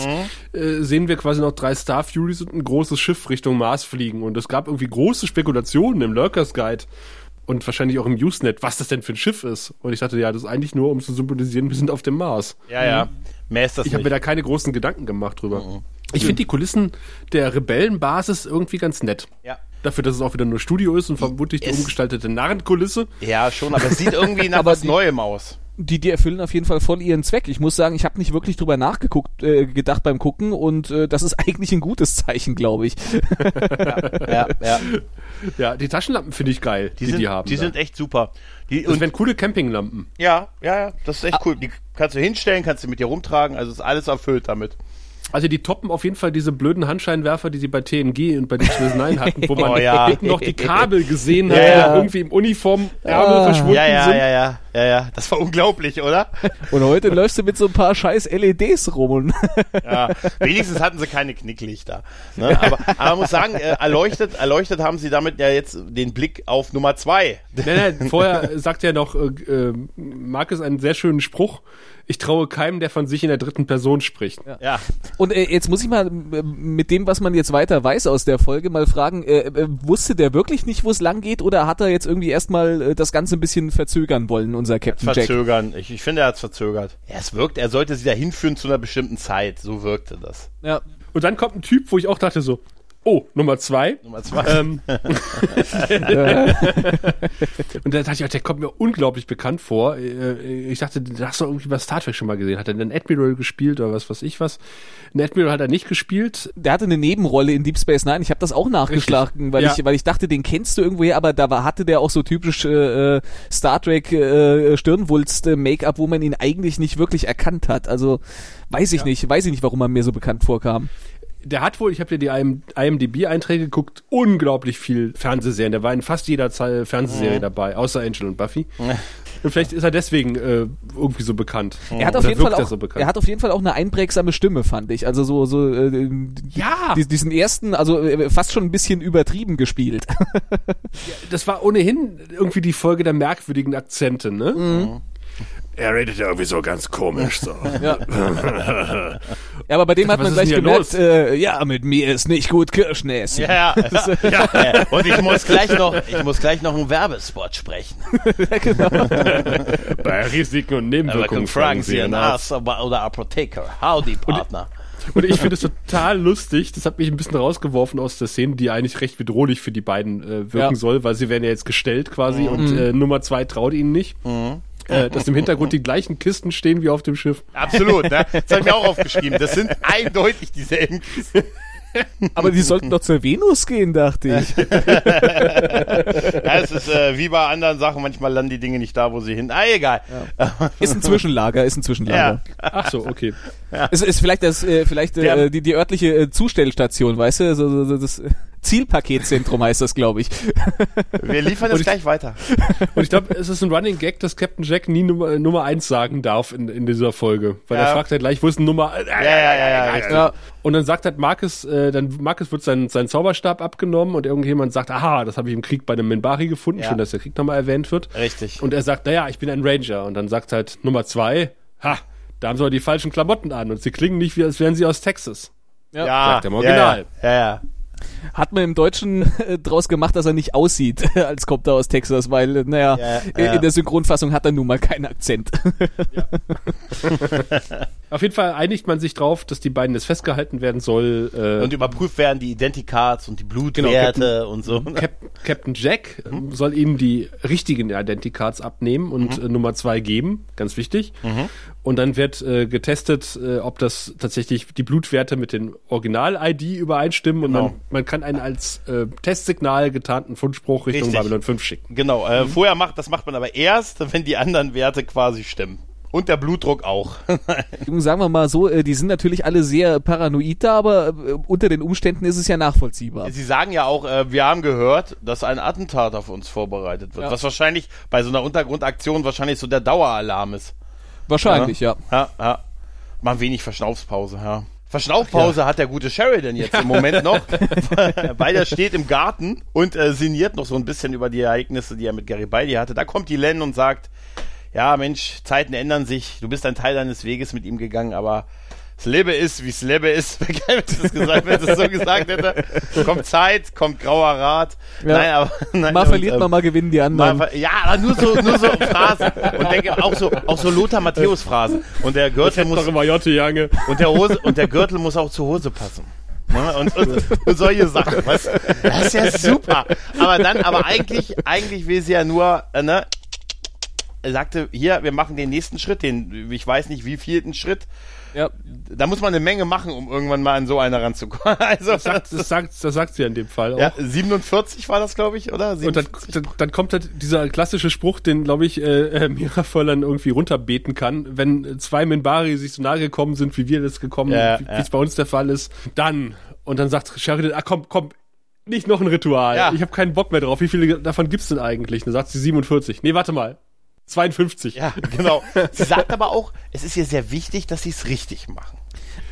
äh, sehen wir quasi noch drei Star Furies und ein großes Schiff Richtung Mars fliegen. Und es gab irgendwie große Spekulationen im Lurkers Guide und wahrscheinlich auch im Usenet, was das denn für ein Schiff ist. Und ich dachte, ja, das ist eigentlich nur, um zu symbolisieren, wir sind auf dem Mars. ja, ja. Mehr ist das Ich habe mir da keine großen Gedanken gemacht drüber. Mhm. Ich finde die Kulissen der Rebellenbasis irgendwie ganz nett. Ja. Dafür, dass es auch wieder nur Studio ist und vermutlich die Es- umgestaltete Narrenkulisse. ja, schon, aber es sieht irgendwie (laughs) nach Aber was Neuem aus. Die, die erfüllen auf jeden Fall voll ihren Zweck. Ich muss sagen, ich habe nicht wirklich drüber nachgeguckt, äh, gedacht beim Gucken und äh, das ist (laughs) eigentlich ein gutes Zeichen, glaube ich. Ja, ja. Ja, die Taschenlampen finde ich geil, die Die, die, sind, haben. die da. sind echt super. Die, das und, wären coole Campinglampen. ja, ja, ja, das ist echt Ah. cool. Die kannst du hinstellen, kannst du mit dir rumtragen, also ist alles erfüllt damit. Also die toppen auf jeden Fall diese blöden Handscheinwerfer, die sie bei TNG und bei Deep Space Nine hatten, wo man (laughs) Oh ja. (laughs) hinten noch die Kabel gesehen hat, Ja, die ja. da irgendwie im Uniformärmel Ah. verschwunden Ja, ja, sind. ja, ja, ja, ja. Das war unglaublich, oder? (laughs) Und heute läufst du mit so ein paar scheiß LEDs rum. Und Ja, wenigstens hatten sie keine Knicklichter. Ne? Aber, aber man muss sagen, äh, erleuchtet, erleuchtet haben sie damit ja jetzt den Blick auf Nummer zwei. Nein, nein, vorher sagt er noch, äh, äh, Markus einen sehr schönen Spruch. Ich traue keinem, der von sich in der dritten Person spricht. Ja, Und äh, jetzt muss ich mal äh, mit dem, was man jetzt weiter weiß aus der Folge, mal fragen, äh, äh, wusste der wirklich nicht, wo es lang geht oder hat er jetzt irgendwie erstmal äh, das Ganze ein bisschen verzögern wollen, unser Captain Jack? verzögern. Ich, ich finde, er hat es verzögert. Ja, es wirkt, er sollte sie da hinführen zu einer bestimmten Zeit. So wirkte das. Ja. Und dann kommt ein Typ, wo ich auch dachte so, oh, Nummer zwei. Nummer zwei. Ähm, (laughs) (laughs) und da dachte ich, auch, der kommt mir unglaublich bekannt vor. Äh, Ich dachte, den hast du irgendwie bei Star Trek schon mal gesehen. Hat er den Admiral gespielt oder was weiß ich was? Den Admiral hat er nicht gespielt. Der hatte eine Nebenrolle in Deep Space Nine. Ich habe das auch nachgeschlagen, weil Ja. ich, weil ich dachte, den kennst du irgendwoher, aber da war, hatte der auch so typisch äh, äh, Star Trek äh, Stirnwulst äh, Make-up, wo man ihn eigentlich nicht wirklich erkannt hat. Also weiß ich nicht, weiß ich nicht, warum er mir so bekannt vorkam. Der hat wohl, ich habe dir die IM IMDb-Einträge geguckt, unglaublich viel Fernsehserien. Der war in fast jeder Zahl Fernsehserie Mhm. dabei, außer Angel und Buffy. (laughs) Und vielleicht ist er deswegen äh, irgendwie so bekannt. Er hat auf Oder jeden Fall auch, so er hat auf jeden Fall auch eine einprägsame Stimme, fand ich. Also so so äh, Ja. die- diesen ersten, also äh, fast schon ein bisschen übertrieben gespielt. (laughs) das war ohnehin irgendwie die Folge der merkwürdigen Akzente, ne? Mhm. Er redet ja irgendwie so ganz komisch so. (laughs) Ja. (laughs) ja, aber bei dem hat Was man gleich gemerkt, äh, ja, mit mir ist nicht gut Kirschnäschen. Ja, ja, ja, (laughs) ja. Und ich muss gleich noch, ich muss gleich noch einen Werbespot sprechen. Bei Risiken und Aber Nebenwirkungen fragen Sie einen. Arzt aber- oder Apotheker. Howdy, Partner. Und ich finde es total lustig. Das hat mich ein bisschen rausgeworfen aus der Szene, die eigentlich recht bedrohlich für die beiden äh, wirken Ja. soll, weil sie werden ja jetzt gestellt quasi und äh, Nummer zwei traut ihnen nicht. Äh, dass im Hintergrund die gleichen Kisten stehen wie auf dem Schiff. Absolut, ne? Das habe ich mir auch aufgeschrieben. Das sind eindeutig dieselben Kisten. Aber die sollten doch zur Venus gehen, dachte ich. Ja, es ist äh, wie bei anderen Sachen, manchmal landen die Dinge nicht da, wo sie hin. Ah, egal. Ist ein Zwischenlager, ist ein Zwischenlager. Ja. Ach so, okay. Es ist vielleicht das, äh, vielleicht äh, die, die örtliche äh, Zustellstation, weißt du, so, so, so das Zielpaketzentrum heißt das, glaube ich. Wir liefern das ich- gleich weiter. Und ich glaube, es ist ein Running Gag, dass Captain Jack nie Nummer, Nummer eins sagen darf in, in dieser Folge. Weil Ja. er fragt halt gleich, wo ist denn Nummer? Ja, ja, ja, ja. Ja. Und dann sagt halt Marcus, äh, dann Marcus wird sein, sein Zauberstab abgenommen und irgendjemand sagt, aha, das habe ich im Krieg bei einem Minbari gefunden, Ja. schön, dass der Krieg nochmal erwähnt wird. Richtig. Und er sagt, naja, ich bin ein Ranger. Und dann sagt halt Nummer zwei, ha, da haben sie aber die falschen Klamotten an und sie klingen nicht, wie als wären sie aus Texas. Ja. sagt er im Original. Ja, ja. Ja. Hat man im Deutschen äh, draus gemacht, dass er nicht aussieht, (laughs) als kommt er aus Texas, weil, äh, naja, Ja, äh, ja. in der Synchronfassung hat er nun mal keinen Akzent. (laughs) Auf jeden Fall einigt man sich drauf, dass die beiden jetzt festgehalten werden soll. Äh, Und überprüft werden die Identicards und die Blutwerte und so. Cap Captain Jack ähm, soll ihnen die richtigen Identicards abnehmen und äh, Nummer zwei geben, ganz wichtig. Und dann wird äh, getestet, äh, ob das tatsächlich die Blutwerte mit den Original-ID übereinstimmen und Genau. man, man kann einen als äh, Testsignal getarnten Fundspruch Richtung Richtig. Babylon 5 schicken. Genau, äh, vorher macht, das macht man aber erst, wenn die anderen Werte quasi stimmen. Und der Blutdruck auch. Sagen wir mal so, äh, die sind natürlich alle sehr paranoid da, aber äh, unter den Umständen ist es ja nachvollziehbar. Sie sagen ja auch, äh, wir haben gehört, dass ein Attentat auf uns vorbereitet wird. Ja. Was wahrscheinlich bei so einer Untergrundaktion wahrscheinlich so der Daueralarm ist. Wahrscheinlich, ja. Ja, ja. Mal wenig Verschnaufspause, ja. Verschnaufpause hat der gute Sheridan jetzt im Moment (laughs) noch, weil er steht im Garten und äh, sinniert noch so ein bisschen über die Ereignisse, die er mit Garibaldi hatte. Da kommt die Len und sagt, ja Mensch, Zeiten ändern sich, du bist ein Teil deines Weges mit ihm gegangen, aber das Leben ist, wie es Leben ist. (laughs) Wer das gesagt, wenn es so gesagt hätte. Kommt Zeit, kommt grauer Rat. Ja. Nein, aber (laughs) nein, mal verliert ähm, man, mal gewinnen die anderen. Mal, ja, aber nur so, nur so Phrasen. Und denke auch so, auch so Lothar Matthäus Phrasen. Und der Gürtel muss, Jotte Jange. und der Hose, und der Gürtel muss auch zur Hose passen. Ne? Und, und, und solche Sachen. Was? Das ist ja super. Aber dann, aber eigentlich, eigentlich will sie ja nur, äh, ne? Er sagte, hier, wir machen den nächsten Schritt, den, ich weiß nicht, wie vielten Schritt. Ja. Da muss man eine Menge machen, um irgendwann mal an so einer ranzukommen. (laughs) Also, Das sagt, das, sagt, das sagt sie ja in dem Fall auch. ja, 47 war das, glaube ich, oder? Und dann, dann, dann kommt halt dieser klassische Spruch, den, glaube ich, äh, äh, Mirafol dann irgendwie runterbeten kann. Wenn zwei Minbari sich so nahe gekommen sind, wie wir das gekommen, Ja, wie ja. es bei uns der Fall ist, dann. Und dann sagt Sheridan, ah komm, komm, nicht noch ein Ritual. Ja. Ich habe keinen Bock mehr drauf. Wie viele davon gibt's denn eigentlich? Dann sagt sie 47. Nee, warte mal. 52. Ja, (laughs) genau. Sie sagt aber auch, es ist ihr sehr wichtig, dass sie es richtig machen.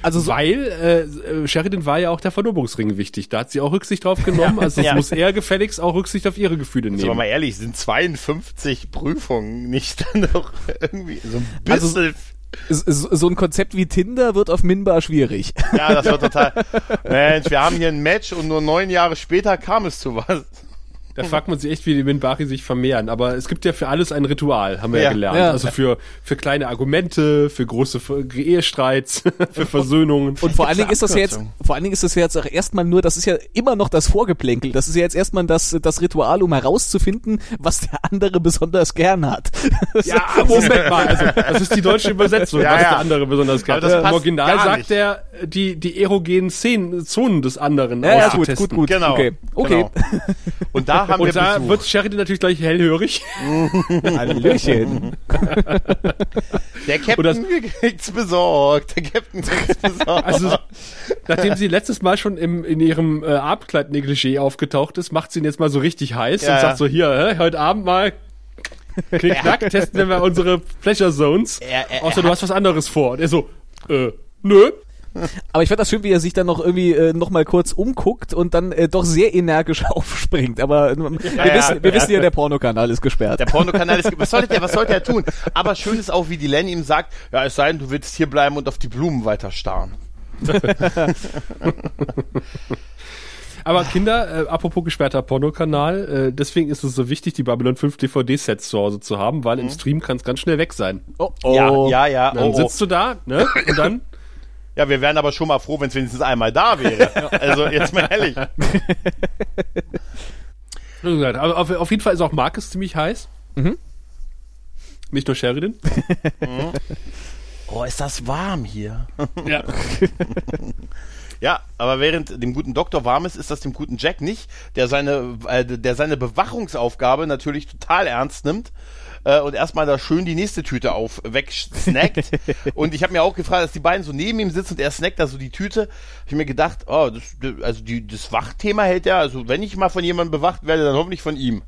Also so, Weil äh, äh, Sheridan war ja auch der Verlobungsring wichtig. Da hat sie auch Rücksicht drauf (laughs) genommen. Also Ja. muss er gefälligst auch Rücksicht auf ihre Gefühle Sind wir nehmen. mal ehrlich, sind 52 Prüfungen nicht (laughs) dann doch irgendwie so ein Also- bisschen. so, so ein Konzept wie Tinder wird auf Minbar schwierig. ja, das war total. Mensch, wir haben hier ein Match und nur neun Jahre später kam es zu was. Da fragt man sich echt, wie die Minbari sich vermehren. Aber es gibt ja für alles ein Ritual, haben wir ja, Ja. gelernt. Ja. Also für, für kleine Argumente, für große Ehestreits, (laughs) für Versöhnungen. Und vor allen Dingen ist das ja jetzt, vor allen Dingen ist das ja jetzt auch erstmal nur, das ist ja immer noch das Vorgeplänkel. Das ist ja jetzt erstmal das, das Ritual, um herauszufinden, was der andere besonders gern hat. (laughs) ja, Moment mal. Also, das ist die deutsche Übersetzung, (laughs) Ja, was der andere besonders gerne Aber das Im Original sagt er, die, die erogenen Szenen, Zonen des anderen Ja, ja, gut, gut, gut. Genau. Okay. Okay. Genau. Und da haben wir Und da Besuch. wird Sheridan natürlich gleich hellhörig. (laughs) Hallöchen. der Captain Oder- kriegt's besorgt. Der Captain kriegt's besorgt. Also, nachdem sie letztes Mal schon im, in ihrem äh, Abendkleid-Negligé aufgetaucht ist, macht sie ihn jetzt mal so richtig heiß Ja, und ja. sagt so, hier, hä, heute Abend mal klick, knack, testen wir mal unsere Pleasure Zones. Er- er- Außer er du hast was anderes vor. Und er so, äh, nö. Aber ich fand das schön, wie er sich dann noch irgendwie äh, noch mal kurz umguckt und dann äh, doch sehr energisch (laughs) aufspringt. Aber äh, wir, ja, wissen, wir ja. wissen ja, der Pornokanal ist gesperrt. Der Pornokanal ist, was sollte der, was sollte er tun? Aber schön ist auch, wie die Len ihm sagt, ja, es sei denn, du willst hier bleiben und auf die Blumen weiter starren. (laughs) Aber Kinder, äh, apropos gesperrter Pornokanal, äh, deswegen ist es so wichtig, die Babylon 5 DVD-Sets zu Hause zu haben, weil im Stream kann es ganz schnell weg sein. oh, Ja, oh. ja, ja. Dann Oh, oh. sitzt du da, ne? Und dann (laughs) Ja, wir wären aber schon mal froh, wenn es wenigstens einmal da wäre. (laughs) Also jetzt mal ehrlich. (laughs) Aber auf, auf jeden Fall ist auch Marcus ziemlich heiß. Mhm. Nicht nur Sheridan. Oh, ist das warm hier. ja. (laughs) Ja, aber während dem guten Doktor warm ist, ist das dem guten Jack nicht, der seine, äh, der seine Bewachungsaufgabe natürlich total ernst nimmt äh, und erstmal da schön die nächste Tüte auf wegsnackt. (laughs) und ich habe mir auch gefragt, dass die beiden so neben ihm sitzen und er snackt da so die Tüte. Hab ich mir gedacht, oh, das, also die, das Wachthema hält er, also wenn ich mal von jemandem bewacht werde, dann hoffentlich von ihm.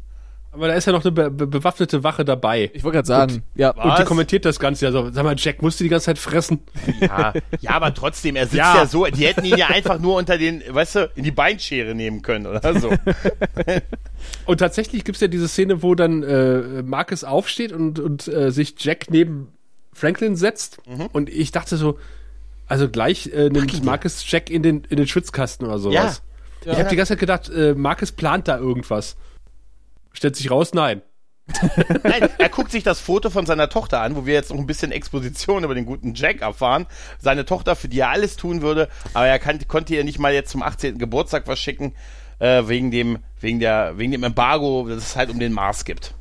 Aber da ist ja noch eine be be bewaffnete Wache dabei. Ich wollte gerade sagen, ja. Was? Und die kommentiert das Ganze ja so. Sag mal, Jack, musst du die ganze Zeit fressen? Ja, ja, aber trotzdem, er sitzt Ja. ja. so, die hätten ihn ja einfach nur unter den, weißt du, in die Beinschere nehmen können oder so. (laughs) Und tatsächlich gibt's ja diese Szene, wo dann äh, Marcus aufsteht und, und äh, sich Jack neben Franklin setzt. Mhm. Und ich dachte so, also gleich äh, nimmt Marcus Jack in den, in den Schwitzkasten oder sowas. Ja. Ich habe die ganze Zeit gedacht, äh, Marcus plant da irgendwas. Stellt sich raus, nein. (laughs) Nein, er guckt sich das Foto von seiner Tochter an, wo wir jetzt noch ein bisschen Exposition über den guten Jack erfahren. Seine Tochter, für die er alles tun würde, aber er kann, konnte ihr nicht mal jetzt zum 18. Geburtstag was schicken, äh, wegen dem, wegen der, wegen dem Embargo, das es halt um den Mars gibt.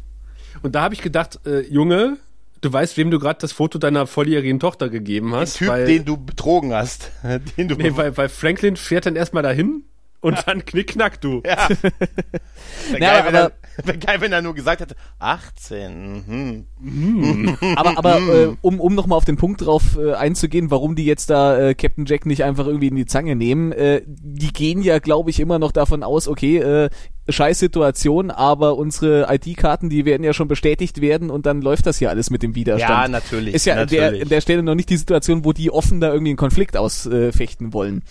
Und da habe ich gedacht, äh, Junge, du weißt, wem du gerade das Foto deiner volljährigen Tochter gegeben Der hast. Typ, weil, den du betrogen hast. (laughs) Den du nee, weil, weil Franklin fährt dann erstmal dahin und dann knickknack du. ja. (laughs) Wär Ja, geil, wenn aber- er, Wäre geil, wenn er nur gesagt hätte, 18. Mhm. aber aber äh, um, um nochmal auf den Punkt drauf äh, einzugehen, warum die jetzt da äh, Captain Jack nicht einfach irgendwie in die Zange nehmen, äh, die gehen ja, glaube ich, immer noch davon aus, okay, äh, scheiß Situation, aber unsere ID-Karten, die werden ja schon bestätigt werden und dann läuft das hier alles mit dem Widerstand. Ja, natürlich. Ist ja an der, natürlich. an der Stelle noch nicht die Situation, wo die offen da irgendwie einen Konflikt ausfechten wollen.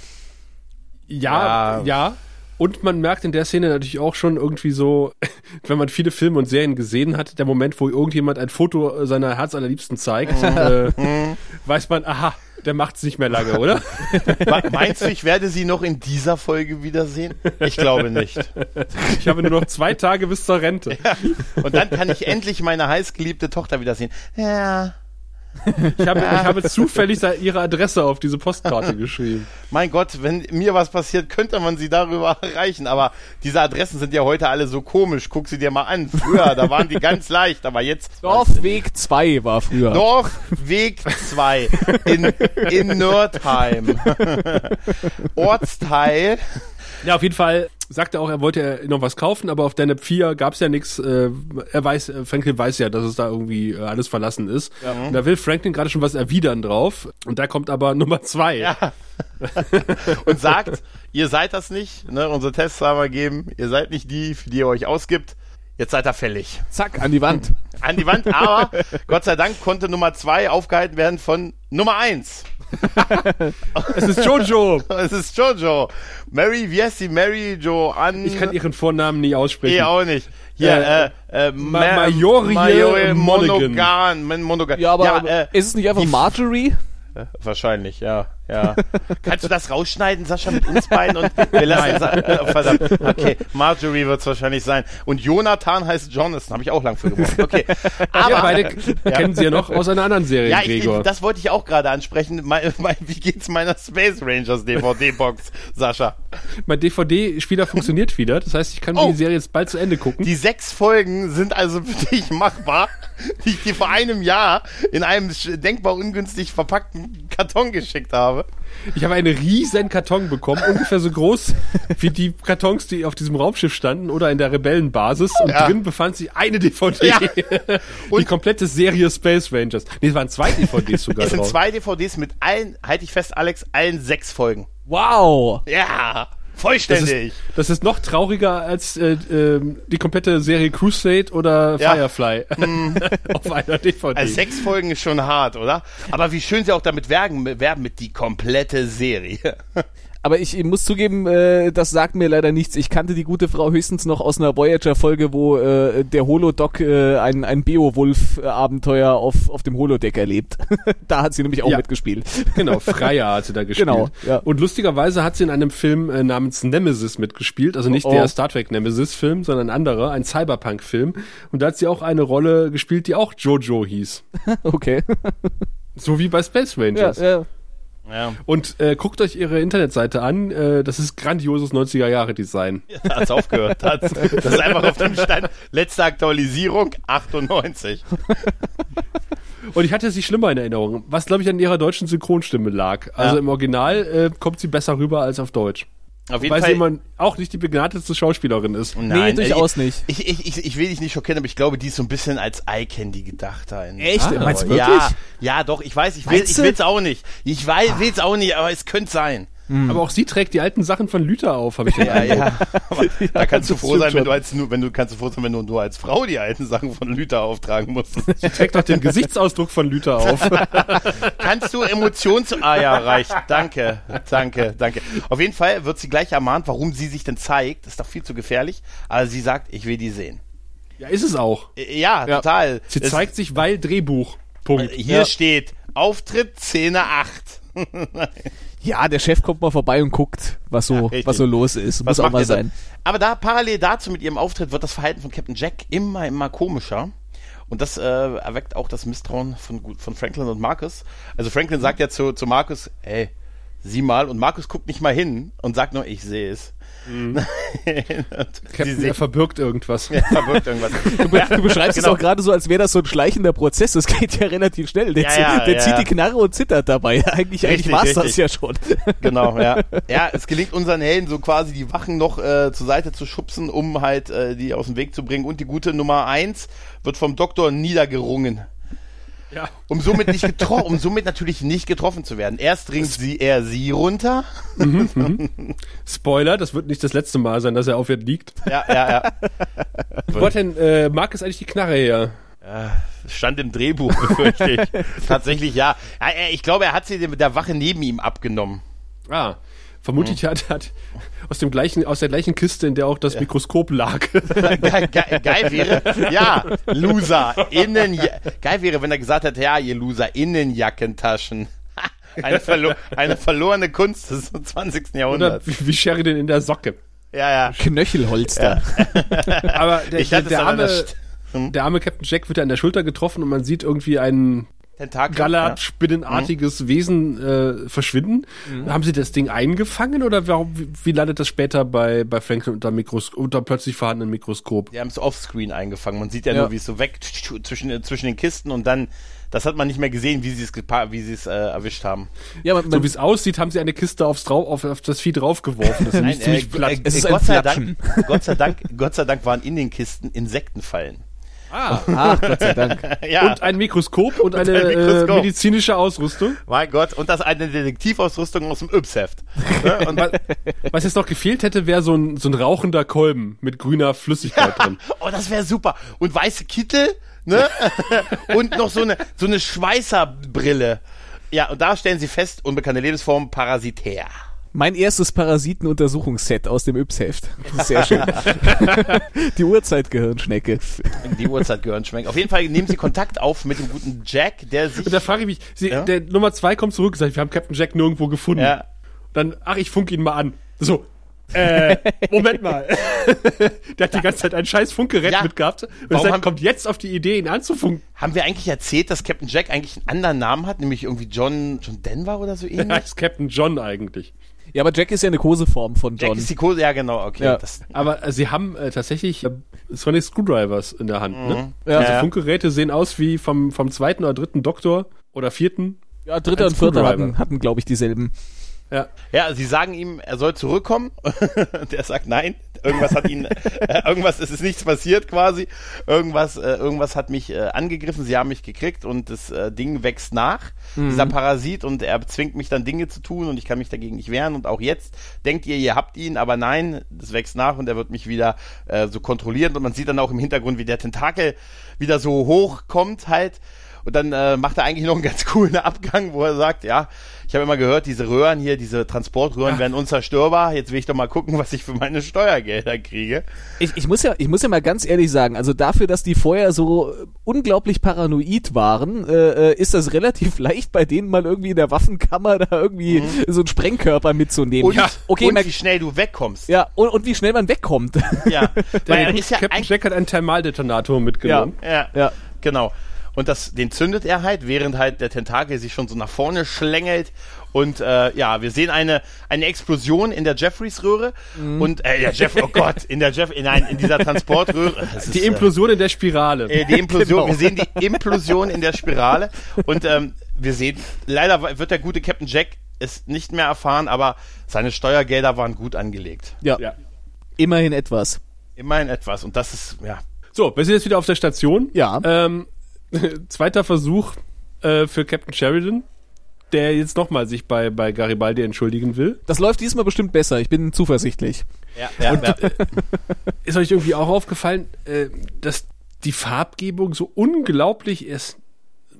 Ja, Ja. ja. Und man merkt in der Szene natürlich auch schon irgendwie so, (laughs) wenn man viele Filme und Serien gesehen hat, der Moment, wo irgendjemand ein Foto seiner Herzallerliebsten zeigt, äh, (laughs) weiß man, aha, der macht's nicht mehr lange, oder? (laughs) Me- Meinst du, ich werde sie noch in dieser Folge wiedersehen? Ich glaube nicht. Ich habe nur noch zwei Tage bis zur Rente. Und dann kann ich endlich meine heißgeliebte Tochter wiedersehen. Ja. Ich habe, ich habe (laughs) zufällig ihre Adresse auf diese Postkarte (laughs) geschrieben. Mein Gott, wenn mir was passiert, könnte man sie darüber (laughs) erreichen. Aber diese Adressen sind ja heute alle so komisch. Guck sie dir mal an. Früher, da waren die ganz leicht, aber jetzt. Dorfweg 2 war früher. Dorfweg 2 in, in Nördheim. Ortsteil. Ja, auf jeden Fall sagt er auch, er wollte noch was kaufen, aber auf Deneb 4 gab's ja nichts. Äh, er weiß, äh, Franklin weiß ja, dass es da irgendwie äh, alles verlassen ist. Und da will Franklin gerade schon was erwidern drauf. Und da kommt aber (laughs) Nummer zwei. Ja. Und sagt, ihr seid das nicht. Ne? Unsere Tests haben wir gegeben. Ihr seid nicht die, für die ihr euch ausgibt. Jetzt seid ihr fällig. Zack, an die Wand. An die Wand, aber Gott sei Dank konnte Nummer zwei aufgehalten werden von Nummer eins. (laughs) Es ist Jojo. (laughs) Es ist Jojo. Mary, wie heißt sie? Mary Joanne. Ich kann ihren Vornamen nie aussprechen. Eh auch nicht. Äh, äh, äh, Ma- Ma- Majorie Majorie Monaghan. Monogan. Man- Monogan. Ja, aber äh, ist es nicht einfach die- Marjorie? Wahrscheinlich, ja, ja. (laughs) Kannst du das rausschneiden, Sascha, mit uns beiden? Und wir lassen Sa äh, (laughs) verdammt. Okay, Marjorie wird's wahrscheinlich sein. Und Jonathan heißt Jonathan, habe ich auch lang für gebraucht. Okay. (laughs) Aber Ja, beide kennen sie ja noch aus einer anderen Serie, ja, ich, Gregor. das wollte ich auch gerade ansprechen. Mein, mein, wie geht's meiner Space Rangers DVD-Box, Sascha? mein DVD-Spieler funktioniert wieder. Das heißt, ich kann Oh. die Serie jetzt bald zu Ende gucken. Die sechs Folgen sind also für dich machbar, die ich dir vor einem Jahr in einem denkbar ungünstig verpackten Karton geschickt habe. Ich habe einen riesen Karton bekommen, ungefähr so groß (laughs) wie die Kartons, die auf diesem Raumschiff standen oder in der Rebellenbasis. Und Ja. drin befand sich eine DVD. Ja. (laughs) die komplette Serie Space Rangers. Nee, es waren zwei DVDs sogar Es sind drauf. zwei DVDs mit allen, halte ich fest, Alex, allen sechs Folgen. Wow. Ja, Das vollständig. ist, das ist noch trauriger als äh, ähm, die komplette Serie Crusade oder Ja. Firefly (laughs) auf einer DVD. also sechs Folgen ist schon hart, oder? Aber wie schön sie auch damit werben, werben mit die komplette Serie. Aber ich muss zugeben, äh, das sagt mir leider nichts. Ich kannte die gute Frau höchstens noch aus einer Voyager-Folge, wo äh, der Holodoc äh, ein, ein Beowulf-Abenteuer auf, auf dem Holodeck erlebt. (laughs) da hat sie nämlich auch Ja. mitgespielt. Genau, (laughs) Freya hat sie da gespielt. Genau, ja. Und lustigerweise hat sie in einem Film äh, namens Nemesis mitgespielt, also nicht Oh. der Star Trek Nemesis-Film, sondern ein anderer, ein Cyberpunk-Film. Und da hat sie auch eine Rolle gespielt, die auch Jojo hieß. (laughs) okay. So wie bei Space Rangers. ja. Ja, Und äh, guckt euch ihre Internetseite an, äh, das ist grandioses 90er-Jahre-Design. da hat's aufgehört. Hat's, das ist einfach auf dem Stand. Letzte Aktualisierung, 98. Und ich hatte sie schlimmer in Erinnerung, was glaube ich an ihrer deutschen Synchronstimme lag. Also Ja. im Original äh, kommt sie besser rüber als auf Deutsch. Auf jeden Weil Fall. sie immer auch nicht die begnadetste Schauspielerin ist. Nee, durchaus nicht. Ich, ich, ich, ich will dich nicht schockieren, aber ich glaube, die ist so ein bisschen als Eye-Candy gedacht da. In Echt? Ah, Meinst du Ja, wirklich? ja, doch, ich weiß, ich will ich will's auch nicht. Ich weiß, will's auch nicht, aber es könnte sein. Aber auch sie trägt die alten Sachen von Lüther auf, habe ich Ja, ja. (laughs) Aber da kannst du froh sein, wenn du als nur, wenn du kannst du froh sein, wenn du nur als Frau die alten Sachen von Lüther auftragen musst. Sie trägt doch den Gesichtsausdruck von Lüther auf. (laughs) kannst du Emotions... Ah ja, reicht. Danke, danke, danke. Auf jeden Fall wird sie gleich ermahnt, warum sie sich denn zeigt. ist doch viel zu gefährlich. Aber sie sagt, ich will die sehen. ja, ist es auch. Äh, Ja, Ja. total. Sie Es- zeigt sich, weil Drehbuch. Punkt. Hier Ja. steht Auftritt Szene 8. (laughs) Ja, der Chef kommt mal vorbei und guckt, was so, richtig. was so los ist. Muss auch mal sein. Aber da parallel dazu mit ihrem Auftritt wird das Verhalten von Captain Jack immer, immer komischer. Und das äh, erweckt auch das Misstrauen von, von Franklin und Marcus. Also Franklin sagt ja zu, zu Marcus, hey, sieh mal. Und Markus guckt nicht mal hin und sagt nur, ich sehe es. Mhm. (laughs) Captain, er verbirgt irgendwas. er verbirgt irgendwas. (laughs) Du, be- du beschreibst genau. es auch gerade so, als wäre das so ein schleichender Prozess. Das geht ja relativ schnell. Der, Ja, zi- ja, der ja, zieht die Knarre und zittert dabei. (laughs) Eigentlich, eigentlich war es das ja schon. Genau, ja. Ja, es gelingt unseren Helden so quasi die Wachen noch äh, zur Seite zu schubsen, um halt äh, die aus dem Weg zu bringen. Und die gute Nummer eins wird vom Doktor niedergerungen. Ja. Um somit nicht getroffen, um somit natürlich nicht getroffen zu werden. Erst ringt sie er sie runter. (laughs) Spoiler, das wird nicht das letzte Mal sein, dass er aufwärts liegt. Ja, ja, ja. (laughs) Wo hat denn äh, Marcus eigentlich die Knarre her? Stand im Drehbuch, (laughs) befürchte ich. Tatsächlich ja. Ich glaube, er hat sie mit der Wache neben ihm abgenommen. Ah, vermutlich hat, hat aus dem gleichen, aus der gleichen Kiste, in der auch das Mikroskop lag. (laughs) geil, geil, geil wäre, ja, Loser, innen, geil wäre, wenn er gesagt hätte, ja, ihr Loser, Innenjackentaschen. (laughs) Eine, verlo eine verlorene Kunst des 20. Oder Jahrhunderts. wie, wie Sheridan in der Socke. Ja, ja. Knöchelholster. (laughs) Aber der, Ich der, der, arme, Hm. der arme Captain Jack wird ja an der Schulter getroffen und man sieht irgendwie ein Tentakel. Gallat-spinnenartiges Wesen äh, verschwinden. Haben sie das Ding eingefangen oder warum, wie, wie landet das später bei, bei Franklin unter, Mikros unter plötzlich vorhandenen Mikroskop? Die haben es offscreen eingefangen. Man sieht ja, Ja. nur, wie es so weg zwischen, zwischen den Kisten und dann, das hat man nicht mehr gesehen, wie sie es gepa- wie sie es äh, erwischt haben. Ja, man, So wie es aussieht, haben sie eine Kiste aufs Drau auf, auf das Vieh draufgeworfen. Das (laughs) ist ziemlich äh, platt. äh, Es ist Gott, ein sei. Dank, Gott sei Dank, (laughs) Gott sei Dank waren in den Kisten Insektenfallen. Ah. (laughs) ach, Gott sei Dank. (laughs) Ja. Und ein Mikroskop und (laughs) eine ein Mikroskop. Äh, medizinische Ausrüstung. Mein Gott, und das eine Detektivausrüstung aus dem Yps-Heft. Ne? Und Was, was jetzt noch gefehlt hätte, wäre so ein, so ein rauchender Kolben mit grüner Flüssigkeit drin. oh, das wäre super. Und weiße Kittel, ne? und noch so eine, so eine Schweißerbrille. Ja, und da stellen sie fest, unbekannte Lebensform, parasitär. Mein erstes Parasitenuntersuchungsset aus dem Yps-Heft. Sehr schön. (laughs) Die Urzeitgehirnschnecke. Die Uhrzeit gehören schmeckt. Auf jeden Fall nehmen sie Kontakt auf mit dem guten Jack, der sich, Und da frage ich mich, sie, Ja? der Nummer zwei kommt zurück und sagt, wir haben Captain Jack nirgendwo gefunden. ja, Dann, ach, ich funk ihn mal an. So, äh, (laughs) Moment mal. (laughs) der hat die ganze Zeit ein scheiß Funkgerät Ja. mitgehabt. Und Warum haben- kommt jetzt auf die Idee, ihn anzufunken. haben wir eigentlich erzählt, dass Captain Jack eigentlich einen anderen Namen hat, nämlich irgendwie John, John Denver oder so Er ähnlich? ist Captain John eigentlich. Ja, aber Jack ist ja eine Koseform von Jack John. ist die Kurse, ja genau, okay. Ja. Das, Aber äh, sie haben äh, tatsächlich äh, Sonic Screwdrivers in der Hand. Ne? Ja. Diese Ja. Funkgeräte sehen aus wie vom, vom zweiten oder dritten Doktor oder vierten. Ja, dritter und vierter hatten, hatten glaube ich, dieselben. Ja. Ja, sie sagen ihm, er soll zurückkommen. (laughs) Der sagt nein. Irgendwas hat ihn, äh, (laughs) irgendwas, es ist nichts passiert quasi. Irgendwas, äh, irgendwas hat mich äh, angegriffen. Sie haben mich gekriegt und das äh, Ding wächst nach. Dieser Parasit und er zwingt mich dann Dinge zu tun und ich kann mich dagegen nicht wehren. Und auch jetzt denkt ihr, ihr habt ihn, aber nein, das wächst nach und er wird mich wieder äh, so kontrollieren. Und man sieht dann auch im Hintergrund, wie der Tentakel wieder so hoch kommt halt. Und dann äh, macht er eigentlich noch einen ganz coolen Abgang, wo er sagt, ja, ich habe immer gehört, diese Röhren hier, diese Transportröhren werden unzerstörbar. Jetzt will ich doch mal gucken, was ich für meine Steuergelder kriege. Ich, ich, muss ja, ich muss ja mal ganz ehrlich sagen, also dafür, dass die vorher so unglaublich paranoid waren, äh, äh, ist das relativ (laughs) leicht, bei denen mal irgendwie in der Waffenkammer da irgendwie so einen Sprengkörper mitzunehmen. Und, okay, und mal, wie schnell du wegkommst. ja, und, und wie schnell man wegkommt. Ja, (laughs) er Der ist ja Captain eigentlich, Jack hat einen Thermaldetonator mitgenommen. ja, ja. genau. Und das, den zündet er halt, während halt der Tentakel sich schon so nach vorne schlängelt. Und äh, ja, wir sehen eine, eine Explosion in der Jeffreys-Röhre. Und äh, der Jeff, oh Gott, in der Jeff, nein, in dieser Transportröhre. (laughs) Das Die ist, äh, Implosion in der Spirale. Äh, die Implosion, Genau. wir sehen die Implosion in der Spirale und ähm, wir sehen, leider wird der gute Captain Jack es nicht mehr erfahren, aber seine Steuergelder waren gut angelegt. ja. Ja. Immerhin etwas. Immerhin etwas und das ist, ja, So, wir sind jetzt wieder auf der Station. Ja. Ähm, (laughs) zweiter Versuch äh, für Captain Sheridan, der jetzt nochmal sich bei, bei Garibaldi entschuldigen will. Das läuft diesmal bestimmt besser. Ich bin zuversichtlich. ja, ja, ja. (laughs) Ist euch irgendwie auch aufgefallen, äh, dass die Farbgebung so unglaublich ist,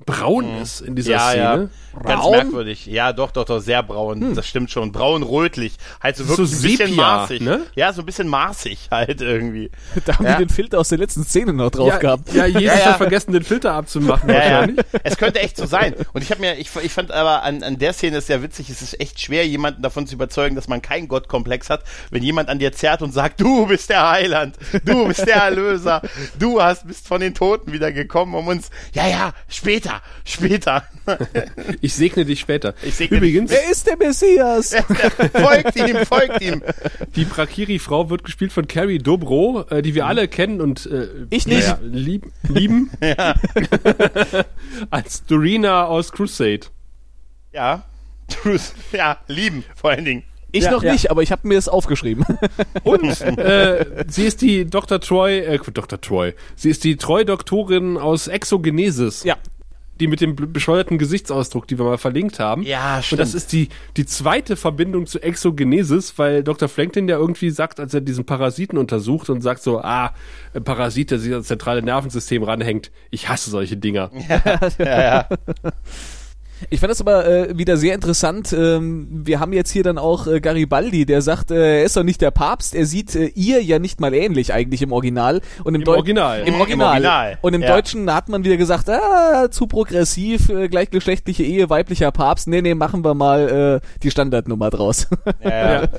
braun ist in dieser Mhm. ja, ja, Szene? ganz Braun? merkwürdig. Ja, doch, doch, doch, sehr braun. Das stimmt schon. Braun-rötlich. Halt so wirklich so ein bisschen Sepia, marsig. ne? Ja, so ein bisschen marsig halt irgendwie. (laughs) Da haben Ja. die den Filter aus der letzten Szene noch drauf Ja, gehabt. ja, Jesus (laughs) Ja, ja. hat vergessen, den Filter abzumachen Ja, ja. wahrscheinlich. Es könnte echt so sein. Und ich habe mir, ich, ich fand aber an, an der Szene ist sehr witzig, es ist echt schwer, jemanden davon zu überzeugen, dass man keinen Gottkomplex hat, wenn jemand an dir zerrt und sagt, du bist der Heiland, du bist der Erlöser, du hast, bist von den Toten wieder gekommen, um uns, ja, ja, später, später, später. (laughs) Ich segne dich später. Ich segne Übrigens, Wer ist der Messias? (laughs) folgt ihm, folgt ihm. die Prakiri-Frau wird gespielt von Carrie Dobro, äh, die wir alle kennen und äh, Ich nicht. naja, lieb, lieben. (laughs) Als Dorina aus Crusade. Ja. Ja, lieben, vor allen Dingen. Ich Ja, noch ja. nicht, aber ich habe mir es aufgeschrieben. Und äh, sie ist die Dr. Troy, äh, Dr. Troy. Sie ist die Treu-Doktorin aus Exogenesis. ja. Die mit dem bescheuerten Gesichtsausdruck, die wir mal verlinkt haben. Ja, Und stimmt. das ist die, die zweite Verbindung zu Exogenesis, weil Dr. Franklin ja irgendwie sagt, als er diesen Parasiten untersucht und sagt so, ah, ein Parasit, der sich ans zentrale Nervensystem ranhängt. Ich hasse solche Dinger. ja, (laughs) ja. (laughs) Ich fand das aber äh, wieder sehr interessant. Ähm, wir haben jetzt hier dann auch äh, Garibaldi, der sagt, äh, er ist doch nicht der Papst. Er sieht äh, ihr ja nicht mal ähnlich eigentlich im Original. Und im, Im Deu- Original. Im Im Original. Original, Und im ja. Deutschen hat man wieder gesagt, ah, zu progressiv, äh, gleichgeschlechtliche Ehe, weiblicher Papst. Nee, nee, machen wir mal äh, die Standardnummer draus. (laughs) ja, ja.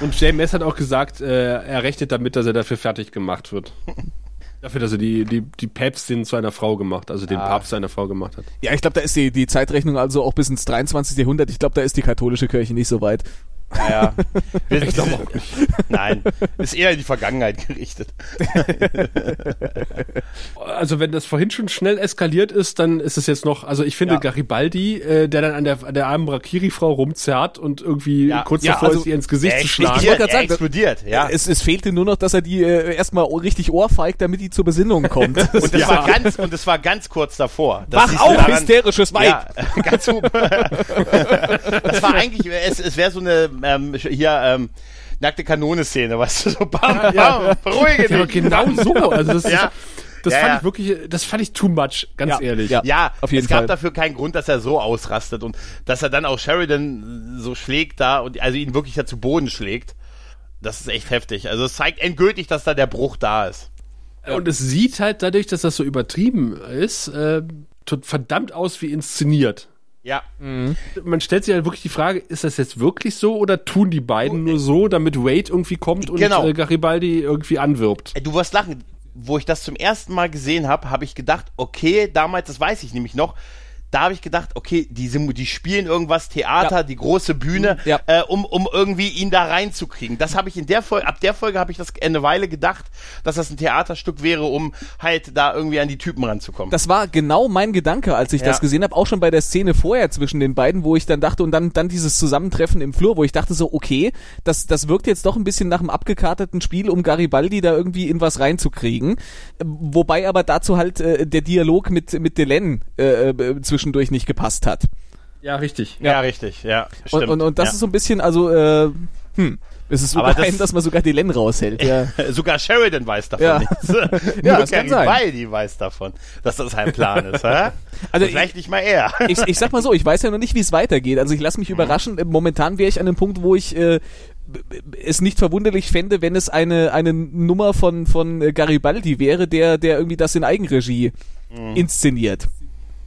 Und JMS hat auch gesagt, äh, er rechnet damit, dass er dafür fertig gemacht wird. (laughs) dafür, dass er die, die, die Päpstin zu einer Frau gemacht, also den Ah. Papst zu einer Frau gemacht hat. ja, ich glaube, da ist die, die Zeitrechnung also auch bis ins 23. Jahrhundert. Ich glaube, da ist die katholische Kirche nicht so weit. Ja, ja. (laughs) Ich glaube auch nicht. (laughs) Nein, ist eher in die Vergangenheit gerichtet. (laughs) Also wenn das vorhin schon schnell eskaliert ist, dann ist es jetzt noch, also ich finde Ja. Garibaldi, äh, der dann an der, an der armen Brakiri-Frau rumzerrt und irgendwie Ja. kurz Ja, davor also ist, ihr ins Gesicht zu schlagen. wollte er sagen, explodiert, ja. Es, es fehlte nur noch, dass er die äh, erstmal richtig ohrfeigt, damit die zur Besinnung kommt. Und das Ja. war ganz, und das war ganz kurz davor. Wach du auf, daran- hysterisches Weib! Ja, ganz gut. das war eigentlich, es, es wäre so eine, ähm, hier, ähm, nackte Kanone-Szene, weißt du, so bam, bam, beruhige Ja, aber dich. genau so. Also das, (laughs) Ja. ist, das Ja, fand ja. ich wirklich, das fand ich too much, ganz Ja. ehrlich. Ja. Ja, Auf jeden es gab Fall. dafür keinen Grund, dass er so ausrastet und dass er dann auch Sheridan so schlägt da und also ihn wirklich da zu Boden schlägt. Das ist echt heftig. Also es zeigt endgültig, dass da der Bruch da ist. Und es sieht halt dadurch, dass das so übertrieben ist, äh, tut verdammt aus wie inszeniert. Ja. Man stellt sich halt wirklich die Frage, ist das jetzt wirklich so oder tun die beiden nur so, damit Wade irgendwie kommt und Genau. äh, Garibaldi irgendwie anwirbt? Ey, Du wirst lachen. Wo ich das zum ersten Mal gesehen habe, habe ich gedacht, okay, damals, das weiß ich nämlich noch, da habe ich gedacht, okay, die, die spielen irgendwas Theater, Ja. die große Bühne, Ja. äh, um, um irgendwie ihn da reinzukriegen. Das habe ich in der Folge, ab der Folge habe ich das eine Weile gedacht, dass das ein Theaterstück wäre, um halt da irgendwie an die Typen ranzukommen. Das war genau mein Gedanke, als ich Ja. das gesehen habe, auch schon bei der Szene vorher zwischen den beiden, wo ich dann dachte, und dann, dann dieses Zusammentreffen im Flur, wo ich dachte so, okay, das, das wirkt jetzt doch ein bisschen nach einem abgekarteten Spiel, um Garibaldi da irgendwie in was reinzukriegen. Wobei aber dazu halt äh, der Dialog mit, mit Delenn äh, äh, zwischendurch nicht gepasst hat. Ja, richtig. ja, richtig, ja. Und, Stimmt. und, und das ja. ist so ein bisschen, also, äh, hm, es ist so Aber geheim, das- dass man sogar Delenn raushält. Ja. (laughs) Sogar Sheridan weiß davon Ja. nichts. (laughs) Ja, Nur das kann sein. Garibaldi weiß davon, dass das ein Plan ist. hä? (laughs) Also Und vielleicht nicht mal er. ich, ich sag mal so, ich weiß ja noch nicht, wie es weitergeht. Also ich lasse mich überraschen. Äh, Momentan wäre ich an dem Punkt, wo ich äh, es nicht verwunderlich fände, wenn es eine, eine Nummer von, von äh, Garibaldi wäre, der, der irgendwie das in Eigenregie inszeniert.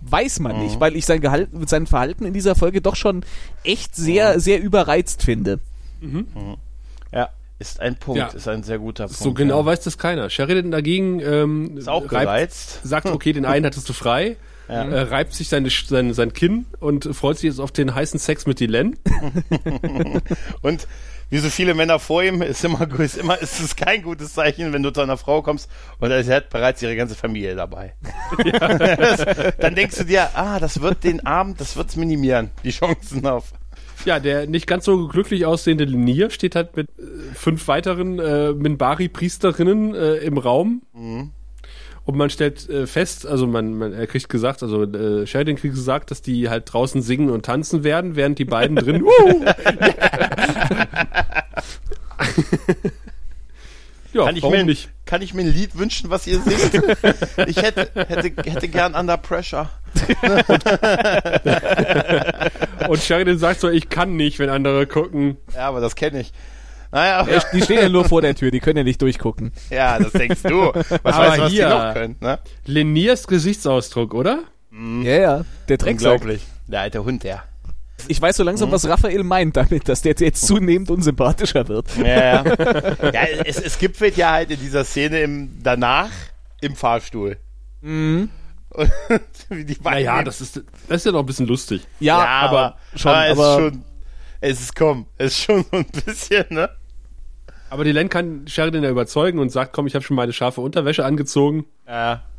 Weiß man nicht, weil ich sein, Gehalt, sein Verhalten in dieser Folge doch schon echt sehr, sehr überreizt finde. Ja, ist ein Punkt, Ja. ist ein sehr guter Punkt. So genau ja. weiß das keiner. Sheridan dagegen ähm, Ist auch reibt- gereizt. sagt, okay, den (laughs) einen hattest du frei, Ja. äh, reibt sich seine, sein, sein Kinn und freut sich jetzt auf den heißen Sex mit Dylan. (laughs) Und wie so viele Männer vor ihm, ist immer, ist immer, ist es kein gutes Zeichen, wenn du zu einer Frau kommst und sie hat bereits ihre ganze Familie dabei. (laughs) Das, dann denkst du dir, ah, das wird den Abend, das wird's minimieren, die Chancen auf. Ja, der nicht ganz so glücklich aussehende Linier steht halt mit äh, fünf weiteren äh, Minbari-Priesterinnen äh, im Raum. Und man stellt äh, fest, also man, man er kriegt gesagt, also äh, Sheridan kriegt gesagt, dass die halt draußen singen und tanzen werden, während die beiden (laughs) drin. Uh, (laughs) ja, Kann ich, mir, nicht? kann ich mir ein Lied wünschen, was ihr singt? (laughs) Ich hätte, hätte, hätte gern Under Pressure. Und Sheridan sagt so, ich kann nicht, wenn andere gucken. Ja, aber das kenne ich. Naja, Ja, Die stehen ja nur vor der Tür, die können ja nicht durchgucken. ja, das denkst du. (laughs) Was Aber weißt du, was hier- die noch können, ne? Leniers Gesichtsausdruck, oder? Ja, ja, der Drecksack. Unglaublich. Der alte Hund, der. Ich weiß so langsam, was Raphael meint damit, dass der jetzt zunehmend unsympathischer wird. Ja, ja. (laughs) ja es, es gibt ja halt in dieser Szene im, danach im Fahrstuhl. Mhm. Und (laughs) wie die beiden Naja, das ist, das ist ja noch ein bisschen lustig. Ja, ja, aber, schon, aber, es aber ist schon, es ist komm, es ist schon so ein bisschen, ne? Aber die Len kann Sheridan ja überzeugen und sagt, komm, ich habe schon meine scharfe Unterwäsche angezogen. Ja. (laughs)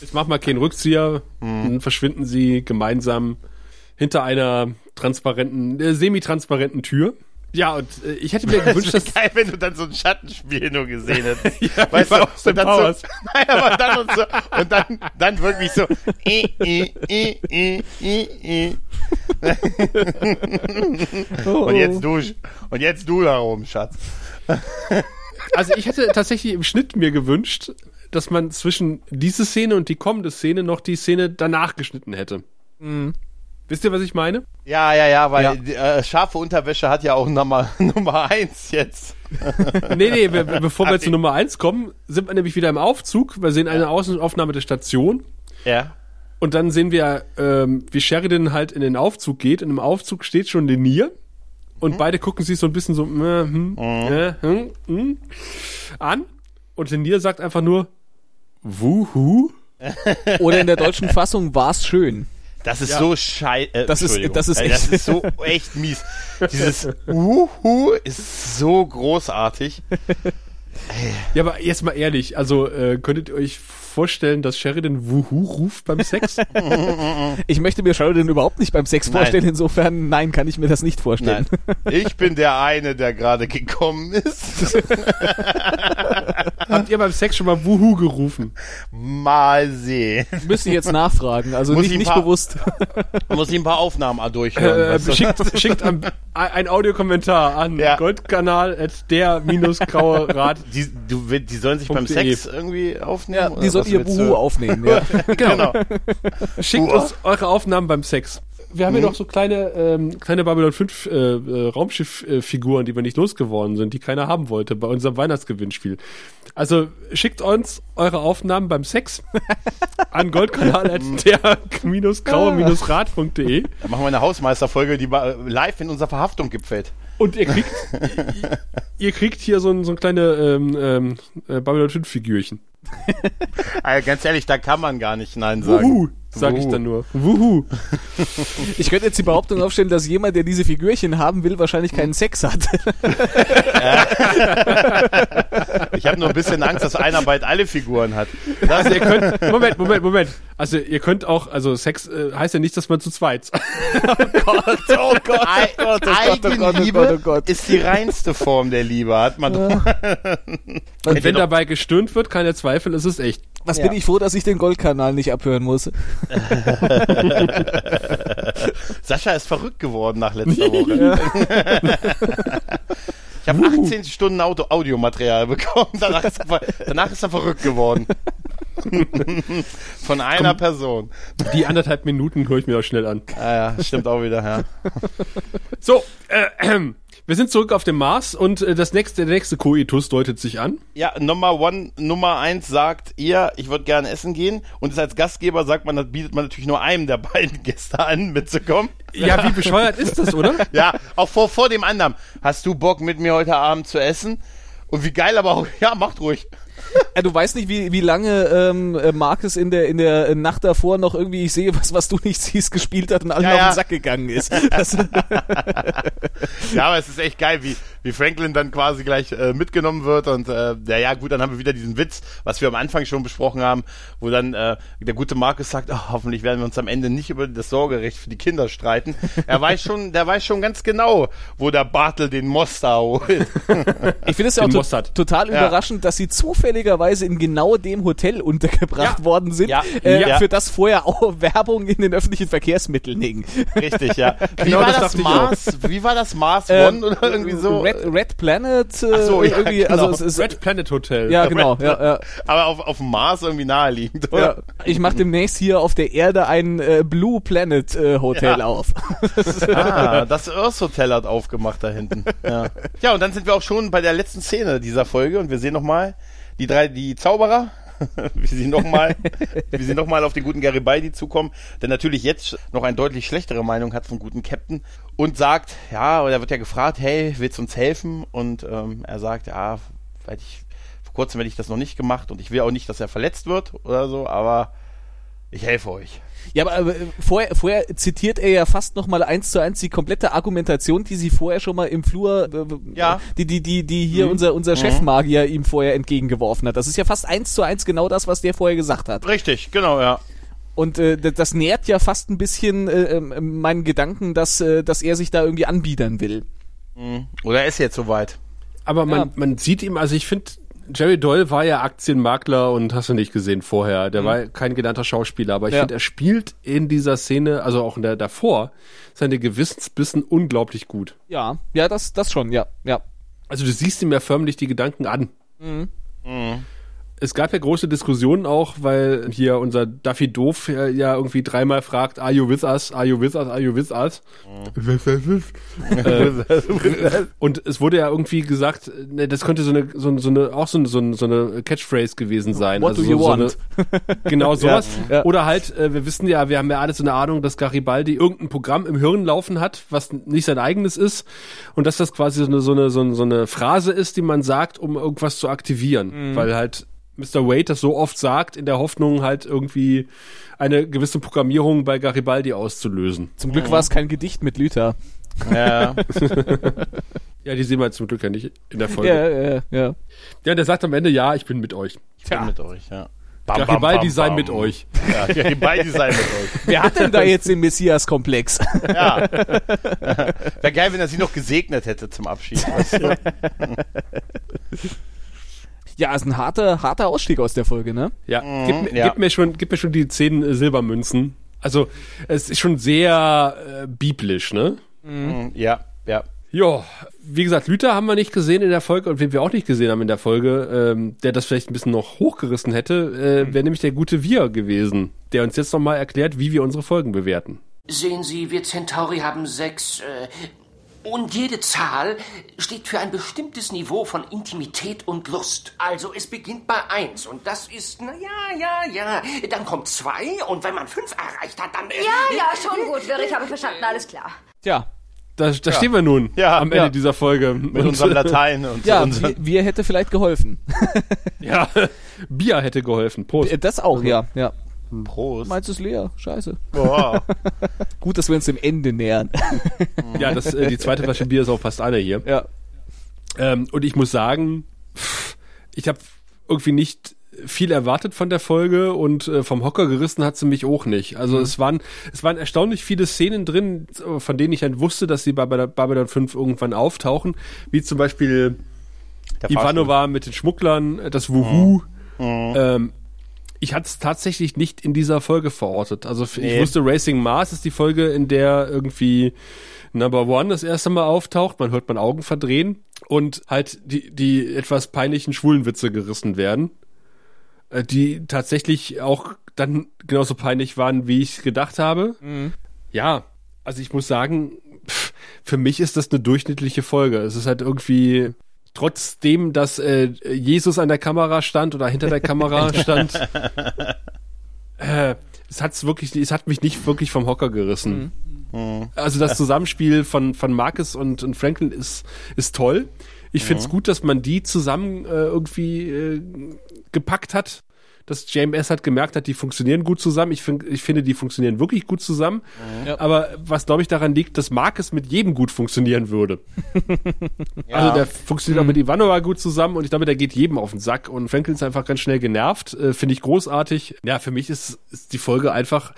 Ich mach mal keinen Rückzieher. Mhm. Dann verschwinden sie gemeinsam hinter einer transparenten, äh, semi-transparenten Tür. Ja, und äh, ich hätte mir (laughs) gewünscht, Das dass geil, wenn du dann so ein Schattenspiel nur gesehen hättest. (laughs) Ja, (laughs) weißt du, Austin und dann Powers. so, nein, aber dann und so, und dann, dann wirklich so, i, i, i, i. Und jetzt du, und jetzt du da oben, Schatz. Also ich hätte tatsächlich im Schnitt mir gewünscht, dass man zwischen diese Szene und die kommende Szene noch die Szene danach geschnitten hätte. Wisst ihr, was ich meine? Ja, ja, ja, weil Ja. die, Äh, scharfe Unterwäsche hat ja auch Nummer, (laughs) Nummer eins jetzt. (laughs) Nee, nee, wir, bevor wir zu Nummer eins kommen, sind wir nämlich wieder im Aufzug. Wir sehen eine Außenaufnahme der Station. Ja. Und dann sehen wir, ähm, wie Sheridan halt in den Aufzug geht. Und im Aufzug steht schon Lenier. Und beide gucken sich so ein bisschen so äh, hm, äh, hm, hm, an. Und Lenier sagt einfach nur Wuhu. oder in der deutschen Fassung war's schön. Das ist Ja. so schei... Äh, Das ist- das ist echt- das ist so echt mies. Dieses Uhu ist so großartig. (laughs) Ja, aber jetzt mal ehrlich, also äh, könntet ihr euch vorstellen, dass Sheridan Wuhu ruft beim Sex? (laughs) Ich möchte mir Sheridan überhaupt nicht beim Sex Nein. vorstellen, insofern nein, kann ich mir das nicht vorstellen. Nein. Ich bin der eine, der gerade gekommen ist. (laughs) Habt ihr beim Sex schon mal Wuhu gerufen? Mal sehen. Müsste ich jetzt nachfragen, also Muss nicht, ich ein nicht paar- bewusst. (laughs) Muss ich ein paar Aufnahmen durchhören. Äh, schickt schickt ein, ein Audiokommentar an Ja. Goldkanal at der minus graue Rad. die, du, die sollen sich beim. Sex irgendwie aufnehmen? Ja, oder die sollen was ihr Buhu aufnehmen. (laughs) Ja. Genau. Schickt Uah. uns eure Aufnahmen beim Sex. Wir haben hier noch so kleine, ähm, kleine Babylon 5 äh, äh, Raumschifffiguren, die wir nicht losgeworden sind, die keiner haben wollte bei unserem Weihnachtsgewinnspiel. Also schickt uns eure Aufnahmen beim Sex (laughs) an goldkanal at der minus graue minus rad.de Dann machen wir eine Hausmeisterfolge, die ba- live in unserer Verhaftung gipfelt. Und ihr kriegt, (laughs) ihr kriegt hier so ein, so ein kleine ähm, ähm, äh, Babylon 5 Figürchen. Also ganz ehrlich, da kann man gar nicht Nein sagen. Wuhu, sag ich dann nur. Wuhu. (laughs) Ich könnte jetzt die Behauptung aufstellen, dass jemand, der diese Figürchen haben will, wahrscheinlich keinen Sex hat. (laughs) Ich habe nur ein bisschen Angst, dass einer bald alle Figuren hat. Also ihr könnt, Moment, Moment, Moment. Also ihr könnt auch, also Sex äh, heißt ja nicht, dass man zu zweit. (laughs) Gott, oh Gott, Ei- oh Gott, oh Gott, oh Gott, oh Eigenliebe Gott, oh Gott. ist die reinste Form der Liebe, hat man doch. Und wenn dabei gestöhnt wird, keine Zweifel, ist es echt. Was Ja. bin ich froh, dass ich den Goldkanal nicht abhören muss. (laughs) Sascha ist verrückt geworden nach letzter Woche. (laughs) Ich habe 18 Stunden Auto Audiomaterial bekommen. Danach ist, er, danach ist er verrückt geworden. (laughs) Von einer Person. Die anderthalb Minuten höre ich mir auch schnell an. Ah ja, stimmt auch wieder, ja. So, äh, ähm, wir sind zurück auf dem Mars und äh, das nächste, der nächste Koitus deutet sich an. Ja, Nummer one, Nummer eins sagt ihr, ich würde gerne essen gehen. Und das als Gastgeber sagt man, das bietet man natürlich nur einem der (laughs) beiden Gäste an, mitzukommen. Ja, wie bescheuert ist das, oder? (laughs) Ja, auch vor, vor dem anderen. Hast du Bock mit mir heute Abend zu essen? Und wie geil aber auch, (laughs) ja, macht ruhig. Ja, du weißt nicht, wie, wie lange ähm, äh, Marcus in der, in der äh, Nacht davor noch irgendwie, ich sehe was, was du nicht (laughs) siehst, gespielt hat und allen Ja, auf den Sack gegangen ist. (laughs) Ja, aber es ist echt geil, wie, wie Franklin dann quasi gleich äh, mitgenommen wird. Und äh, ja, ja, gut, dann haben wir wieder diesen Witz, was wir am Anfang schon besprochen haben, wo dann äh, der gute Marcus sagt, oh, hoffentlich werden wir uns am Ende nicht über das Sorgerecht für die Kinder streiten. Er weiß schon, der weiß schon ganz genau, wo der Bartel den Moster holt. (laughs) ich finde es ja auch to total Ja. überraschend, dass sie zufälligerweise in genau dem Hotel untergebracht Ja. worden sind, Ja. äh, Ja. für das vorher auch (laughs) Werbung in den öffentlichen Verkehrsmitteln hing. Richtig, ja. (laughs) Wie Genau war das das, Mars? Wie war das Mars Ähm, One oder irgendwie so? Red, Red Planet, äh, Ach so, ja, irgendwie, genau. also es ist, Red Planet Hotel. ja genau, ja, ja. Aber auf, auf dem Mars irgendwie naheliegend, Ja, oder? ich mache demnächst hier auf der Erde ein äh, Blue Planet äh, Hotel Ja. auf. (laughs) Ah, das Earth Hotel hat aufgemacht da hinten. Ja. ja, und dann sind wir auch schon bei der letzten Szene dieser Folge und wir sehen nochmal die drei, die Zauberer, (laughs) wie sie nochmal, nochmal auf den guten Garibaldi zukommen, der natürlich jetzt noch eine deutlich schlechtere Meinung hat vom guten Captain und sagt, ja, oder wird ja gefragt, hey, willst du uns helfen? Und ähm, er sagt, ja, weil ich vor kurzem hätte ich das noch nicht gemacht und ich will auch nicht, dass er verletzt wird oder so, aber ich helfe euch. Ja, aber äh, vorher, vorher zitiert er ja fast noch mal eins zu eins die komplette Argumentation, die sie vorher schon mal im Flur, äh, Ja. die, die, die, die hier unser, unser Chefmagier ihm vorher entgegengeworfen hat. Das ist ja fast eins zu eins genau das, was der vorher gesagt hat. Richtig, genau, ja. Und äh, das nährt ja fast ein bisschen äh, ähm, meinen Gedanken, dass, äh, dass er sich da irgendwie anbiedern will. Oder er ist jetzt soweit. Aber man, Ja. man sieht ihm, also ich finde, Jerry Doyle war ja Aktienmakler und hast du nicht gesehen vorher. Der war kein genannter Schauspieler, aber ich Ja. finde, er spielt in dieser Szene, also auch in der davor, seine Gewissensbissen unglaublich gut. Ja, ja, das, das schon, ja, ja. Also du siehst ihm ja förmlich die Gedanken an. Es gab ja große Diskussionen auch, weil hier unser Duffy Doof ja, irgendwie dreimal fragt, are you with us, are you with us, are you with us? äh, (laughs) und es wurde ja irgendwie gesagt, ne, das könnte so eine, so, so eine auch so eine, so eine, so eine Catchphrase gewesen sein. What also do so, you so want? Eine, (laughs) genau sowas. Ja, ja. Oder halt, äh, wir wissen ja, wir haben ja alle so eine Ahnung, dass Garibaldi irgendein Programm im Hirn laufen hat, was nicht sein eigenes ist. Und dass das quasi so eine, so eine, so eine, so eine Phrase ist, die man sagt, um irgendwas zu aktivieren. Mhm. Weil halt Mr. Wade das so oft sagt, in der Hoffnung halt irgendwie eine gewisse Programmierung bei Garibaldi auszulösen. Zum Glück war es kein Gedicht mit Luther. Ja. (laughs) Ja, die sehen wir zum Glück ja nicht in der Folge. Ja, ja, ja. Ja, der sagt am Ende, ja, ich bin mit euch. Ich bin mit euch, ja. Bam, Garibaldi sei mit euch. Ja, Garibaldi sei mit euch. (laughs) Wer hat denn da jetzt den Messias-Komplex? Ja. Wäre geil, wenn er sie noch gesegnet hätte zum Abschied. (laughs) Weißt du? Ja, ist ein harter, harter Ausstieg aus der Folge, ne? Ja, gib, mir- ja. Gib, mir schon, gib mir schon die zehn Silbermünzen. Also, es ist schon sehr äh, biblisch, ne? ja, ja. Ja, wie gesagt, Luther haben wir nicht gesehen in der Folge und wen wir auch nicht gesehen haben in der Folge, ähm, der das vielleicht ein bisschen noch hochgerissen hätte, äh, wäre nämlich der gute Wir gewesen, der uns jetzt nochmal erklärt, wie wir unsere Folgen bewerten. Sehen Sie, wir Centauri haben sechs. Äh, und jede Zahl steht für ein bestimmtes Niveau von Intimität und Lust. Also es beginnt bei eins und das ist, na ja, ja, ja. Dann kommt zwei und wenn man fünf erreicht hat, dann. äh, Ja, ja, schon gut, ich habe verstanden, alles klar. Tja. Da, da stehen wir nun Ja, am Ende ja. dieser Folge. Mit unserem Latein (laughs) und Ja, unserem, wir, wir hätte vielleicht geholfen. ja, (laughs) Bier hätte geholfen. Prost. Das auch, ja, ja. Prost. Meins ist leer, scheiße. Boah. (laughs) Gut, dass wir uns dem Ende nähern. (laughs) Ja, das, äh, die zweite Flasche Bier ist auch fast alle hier. ja. Ähm, und ich muss sagen, ich habe irgendwie nicht viel erwartet von der Folge und äh, vom Hocker gerissen hat sie mich auch nicht. Also es waren es waren erstaunlich viele Szenen drin, von denen ich halt wusste, dass sie bei Babylon Babylon 5 irgendwann auftauchen, wie zum Beispiel Der Ivanova mit den Schmugglern, äh, das Wuhu. Ähm, ich hatte es tatsächlich nicht in dieser Folge verortet. Also ich Nee. wusste, Racing Mars ist die Folge, in der irgendwie Number One das erste Mal auftaucht. Man hört man Augen verdrehen und halt die, die etwas peinlichen Schwulenwitze gerissen werden, äh, die tatsächlich auch dann genauso peinlich waren, wie ich gedacht habe. Ja, also ich muss sagen, für mich ist das eine durchschnittliche Folge. Es ist halt irgendwie trotzdem, dass äh, Jesus an der Kamera stand oder hinter der Kamera (laughs) stand. äh, es hat's wirklich, es hat mich nicht wirklich vom Hocker gerissen. Also das Zusammenspiel von von Marcus und, und Franklin ist ist toll. Ich find's gut, dass man die zusammen äh, irgendwie äh, gepackt hat. Dass JMS halt gemerkt hat, die funktionieren gut zusammen. Ich, find, ich finde, die funktionieren wirklich gut zusammen. Ja. Aber was, glaube ich, daran liegt, dass Marcus mit jedem gut funktionieren würde. (laughs) Also der funktioniert auch mit Ivanova gut zusammen und ich glaube, der geht jedem auf den Sack und Franklin ist einfach ganz schnell genervt. Äh, finde ich großartig. Ja, für mich ist, ist die Folge einfach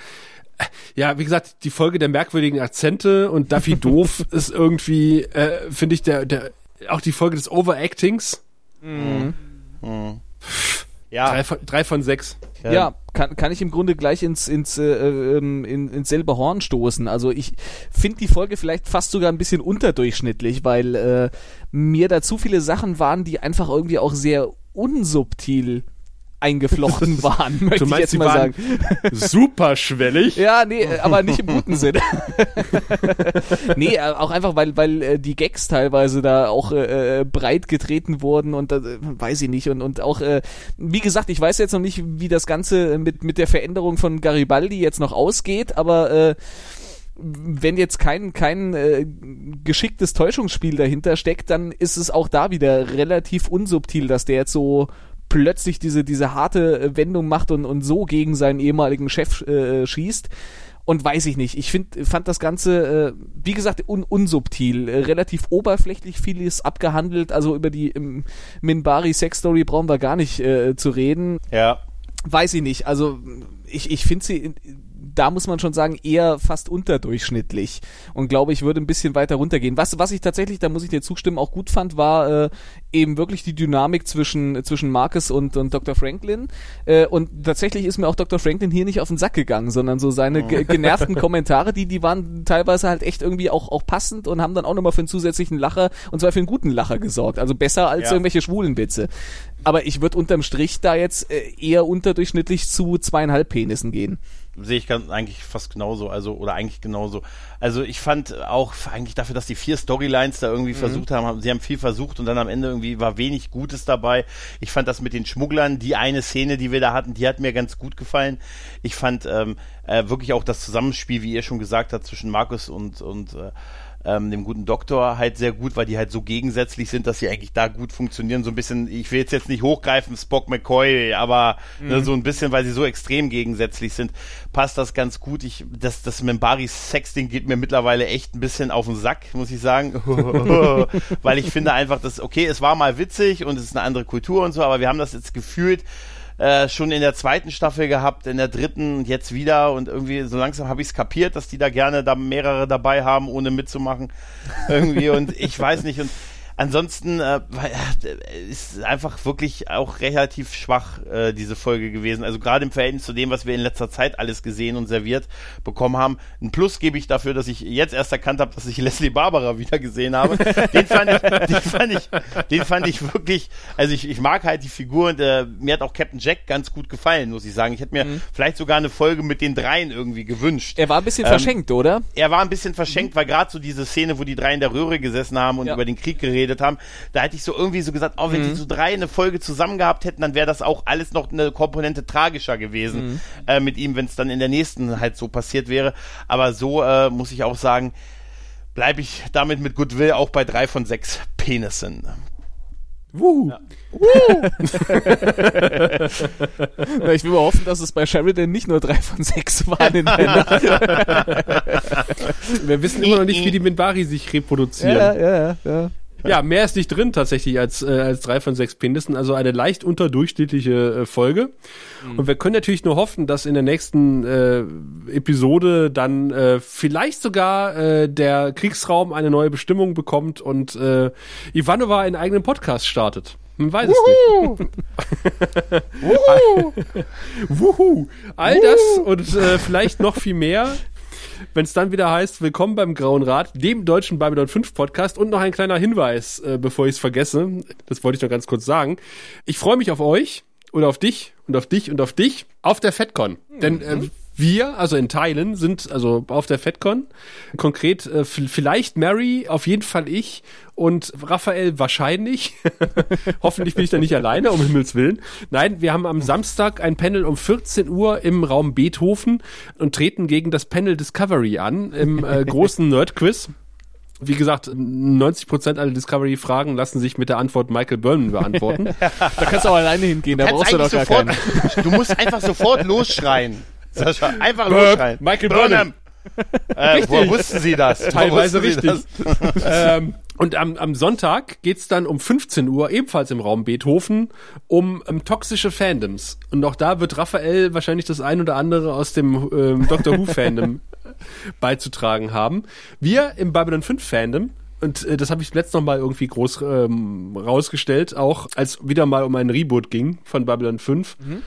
äh, ja, wie gesagt, die Folge der merkwürdigen Akzente und Duffy (laughs) doof ist irgendwie, äh, finde ich, der, der, auch die Folge des Overactings. Ja, Drei, von, drei von sechs. Ja, kann, kann ich im Grunde gleich ins, ins, äh, ähm, in, ins selbe Horn stoßen. Also ich finde die Folge vielleicht fast sogar ein bisschen unterdurchschnittlich, weil äh, mir da zu viele Sachen waren, die einfach irgendwie auch sehr unsubtil eingeflochten (laughs) waren, möchte Du ich meinst, jetzt sie mal sagen. (laughs) super schwellig? Ja, nee, aber nicht im guten Sinne. (laughs) nee, äh, auch einfach, weil, weil äh, die Gags teilweise da auch äh, äh, breit getreten wurden und äh, weiß ich nicht. Und, und auch, äh, wie gesagt, ich weiß jetzt noch nicht, wie das Ganze mit, mit der Veränderung von Garibaldi jetzt noch ausgeht, aber äh, wenn jetzt kein, kein äh, geschicktes Täuschungsspiel dahinter steckt, dann ist es auch da wieder relativ unsubtil, dass der jetzt so plötzlich diese, diese harte äh, Wendung macht und, und so gegen seinen ehemaligen Chef äh, schießt. Und weiß ich nicht. Ich find, fand das Ganze, äh, wie gesagt, un unsubtil, äh, relativ oberflächlich vieles abgehandelt. Also über die im Minbari Sex Story brauchen wir gar nicht äh, zu reden. Ja. Weiß ich nicht. Also ich, ich finde sie da muss man schon sagen, eher fast unterdurchschnittlich. Und glaube ich, würde ein bisschen weiter runtergehen. Was, was ich tatsächlich, da muss ich dir zustimmen, auch gut fand, war äh, eben wirklich die Dynamik zwischen, zwischen Marcus und, und Dr. Franklin. Äh, und tatsächlich ist mir auch Dr. Franklin hier nicht auf den Sack gegangen, sondern so seine oh. (laughs) genervten Kommentare, die, die waren teilweise halt echt irgendwie auch, auch passend und haben dann auch nochmal für einen zusätzlichen Lacher, und zwar für einen guten Lacher gesorgt. Also besser als ja. irgendwelche schwulen Witze. Aber ich würde unterm Strich da jetzt äh, eher unterdurchschnittlich zu zweieinhalb Penissen gehen sehe ich ganz, eigentlich fast genauso, also oder eigentlich genauso. Also ich fand auch eigentlich dafür, dass die vier Storylines da irgendwie mhm. versucht haben, haben, sie haben viel versucht und dann am Ende irgendwie war wenig Gutes dabei. Ich fand das mit den Schmugglern, die eine Szene, die wir da hatten, die hat mir ganz gut gefallen. Ich fand ähm, äh, wirklich auch das Zusammenspiel, wie ihr schon gesagt habt, zwischen Markus und und äh, ähm, dem guten Doktor halt sehr gut, weil die halt so gegensätzlich sind, dass sie eigentlich da gut funktionieren. So ein bisschen, ich will jetzt jetzt nicht hochgreifen, Spock McCoy, aber ne, mhm. ne, so ein bisschen, weil sie so extrem gegensätzlich sind, passt das ganz gut. Ich, das, das Membaris Sexting geht mir mittlerweile echt ein bisschen auf den Sack, muss ich sagen. (laughs) weil ich finde einfach, dass, okay, es war mal witzig und es ist eine andere Kultur und so, aber wir haben das jetzt gefühlt, äh, schon in der zweiten Staffel gehabt, in der dritten jetzt wieder. Und irgendwie so langsam habe ich es kapiert, dass die da gerne da mehrere dabei haben, ohne mitzumachen. irgendwie. Und ich weiß nicht. Und Ansonsten äh, ist einfach wirklich auch relativ schwach äh, diese Folge gewesen. Also gerade im Verhältnis zu dem, was wir in letzter Zeit alles gesehen und serviert bekommen haben. Ein Plus gebe ich dafür, dass ich jetzt erst erkannt habe, dass ich Leslie Barbara wieder gesehen habe. Den fand ich, den fand ich, den fand ich wirklich. Also ich, ich mag halt die Figur und äh, mir hat auch Captain Jack ganz gut gefallen, muss ich sagen. Ich hätte mir mhm. vielleicht sogar eine Folge mit den dreien irgendwie gewünscht. Er war ein bisschen ähm, verschenkt, oder? Er war ein bisschen verschenkt, mhm. weil gerade so diese Szene, wo die drei in der Röhre gesessen haben und ja. über den Krieg geredet geredet haben, da hätte ich so irgendwie so gesagt, oh, wenn mhm. die so drei eine Folge zusammen gehabt hätten, dann wäre das auch alles noch eine Komponente tragischer gewesen mhm. äh, mit ihm, wenn es dann in der nächsten halt so passiert wäre. Aber so äh, muss ich auch sagen, bleibe ich damit mit Goodwill auch bei drei von sechs Penissen. Wuhu. Ja. ich will mal hoffen, dass es bei Sheridan nicht nur drei von sechs waren in (laughs) Wir wissen immer noch nicht, wie die Minbari sich reproduzieren. Ja, ja, ja. Ja, mehr ist nicht drin tatsächlich als, äh, als drei von sechs Penissen, also eine leicht unterdurchschnittliche äh, Folge. Mhm. Und wir können natürlich nur hoffen, dass in der nächsten äh, Episode dann äh, vielleicht sogar äh, der Kriegsraum eine neue Bestimmung bekommt und äh, Ivanova einen eigenen Podcast startet. Man weiß Wuhu! es nicht. Wuhu! (laughs) Wuhu! All das und äh, vielleicht noch viel mehr wenn es dann wieder heißt, willkommen beim Grauen Rat, dem deutschen Babylon 5 Podcast und noch ein kleiner Hinweis, äh, bevor ich es vergesse. Das wollte ich noch ganz kurz sagen. Ich freue mich auf euch oder auf dich und auf dich und auf dich auf der FedCon. Mhm. Denn äh, wir, also in Teilen, sind also auf der FedCon. Konkret äh, vielleicht Mary, auf jeden Fall ich und Raphael wahrscheinlich. (laughs) Hoffentlich bin ich da nicht alleine, um Himmels Willen. Nein, wir haben am Samstag ein Panel um 14 Uhr im Raum Beethoven und treten gegen das Panel Discovery an im äh, (laughs) großen Nerd-Quiz. Wie gesagt, 90% aller Discovery-Fragen lassen sich mit der Antwort Michael Burnham beantworten. (laughs) da kannst du auch alleine hingehen, da brauchst du doch gar sofort, keinen. Du musst einfach sofort losschreien. Sascha, einfach losschreien. Michael Burnham. Äh, woher wussten Sie das? Teilweise richtig. ähm, und am, am Sonntag geht's dann um 15 Uhr, ebenfalls im Raum Beethoven, um um toxische Fandoms. Und auch da wird Raphael wahrscheinlich das ein oder andere aus dem ähm, Doctor Who-Fandom (laughs) beizutragen haben. Wir im Babylon 5 Fandom und äh, das habe ich letztes noch mal irgendwie groß ähm, rausgestellt, auch als wieder mal um einen Reboot ging von Babylon 5. Mhm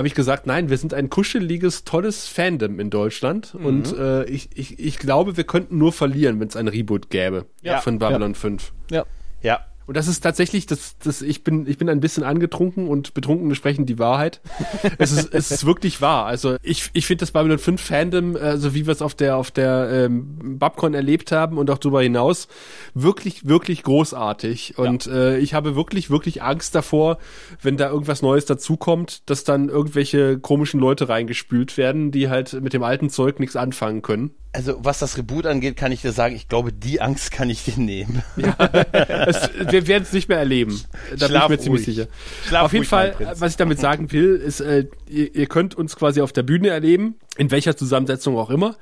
habe ich gesagt, nein, wir sind ein kuscheliges, tolles Fandom in Deutschland mhm. und äh, ich, ich, ich glaube, wir könnten nur verlieren, wenn es ein Reboot gäbe ja. von Babylon ja. 5. Ja. Ja, und das ist tatsächlich, das, das, ich bin, ich bin ein bisschen angetrunken und Betrunkene sprechen die Wahrheit. (laughs) es ist, es ist wirklich wahr. Also ich, ich finde das Babylon 5 Fandom, also wie wir es auf der, auf der ähm, Babcon erlebt haben und auch darüber hinaus, wirklich, wirklich großartig. Und ja. äh, ich habe wirklich, wirklich Angst davor, wenn da irgendwas Neues dazukommt, dass dann irgendwelche komischen Leute reingespült werden, die halt mit dem alten Zeug nichts anfangen können. Also was das Reboot angeht, kann ich dir sagen, ich glaube, die Angst kann ich dir nehmen. Es, wir werden es nicht mehr erleben. Da Schlaf bin ich mir ziemlich ruhig. sicher. Schlaf auf jeden Fall, was ich damit sagen will, ist, äh, ihr, ihr könnt uns quasi auf der Bühne erleben, in welcher Zusammensetzung auch immer.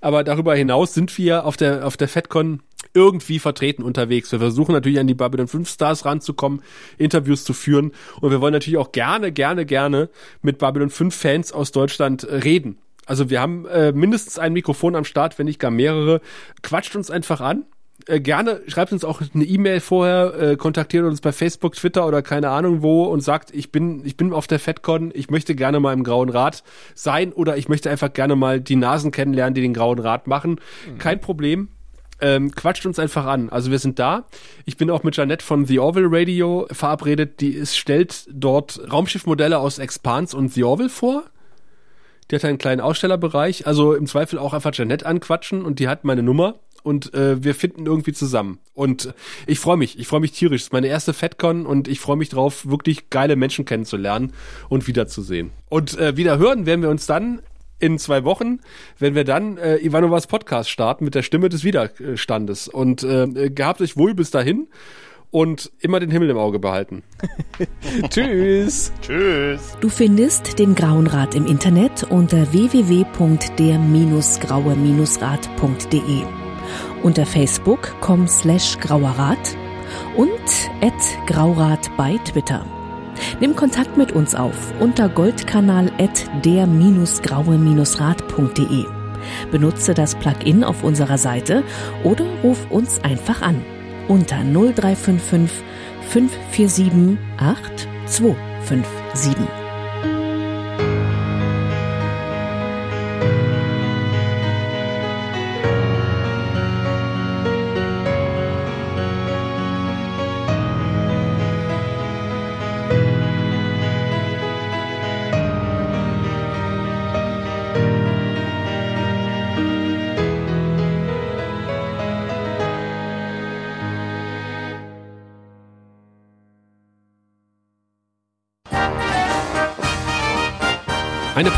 Aber darüber hinaus sind wir auf der, auf der FedCon irgendwie vertreten unterwegs. Wir versuchen natürlich an die Babylon 5 Stars ranzukommen, Interviews zu führen. Und wir wollen natürlich auch gerne, gerne, gerne mit Babylon 5 Fans aus Deutschland reden. Also wir haben äh, mindestens ein Mikrofon am Start, wenn nicht gar mehrere. Quatscht uns einfach an. Äh, gerne schreibt uns auch eine E-Mail vorher, äh, kontaktiert uns bei Facebook, Twitter oder keine Ahnung wo und sagt, ich bin, ich bin auf der FedCon, ich möchte gerne mal im Grauen Rat sein oder ich möchte einfach gerne mal die Nasen kennenlernen, die den Grauen Rat machen. Kein Problem. Ähm, quatscht uns einfach an. Also wir sind da. Ich bin auch mit Janette von The Orville Radio verabredet. Die ist, stellt dort Raumschiffmodelle aus Expans und The Orville vor. Die hat einen kleinen Ausstellerbereich. Also im Zweifel auch einfach Janette anquatschen und die hat meine Nummer und äh, wir finden irgendwie zusammen. Und ich freue mich, ich freue mich tierisch. Es ist meine erste FedCon und ich freue mich drauf, wirklich geile Menschen kennenzulernen und wiederzusehen. Und äh, wieder hören werden wir uns dann in zwei Wochen, wenn wir dann äh, Ivanovas Podcast starten mit der Stimme des Widerstandes. Und äh, gehabt euch wohl bis dahin und immer den Himmel im Auge behalten. (laughs) Tschüss. Tschüss. Du findest den Grauen Rat im Internet unter www.der-graue-rat.de, unter facebook.com slash grauerrat und at graurat bei Twitter. Nimm Kontakt mit uns auf unter goldkanal at der-graue-rat.de. Benutze das Plugin auf unserer Seite oder ruf uns einfach an unter 0355 547 8257.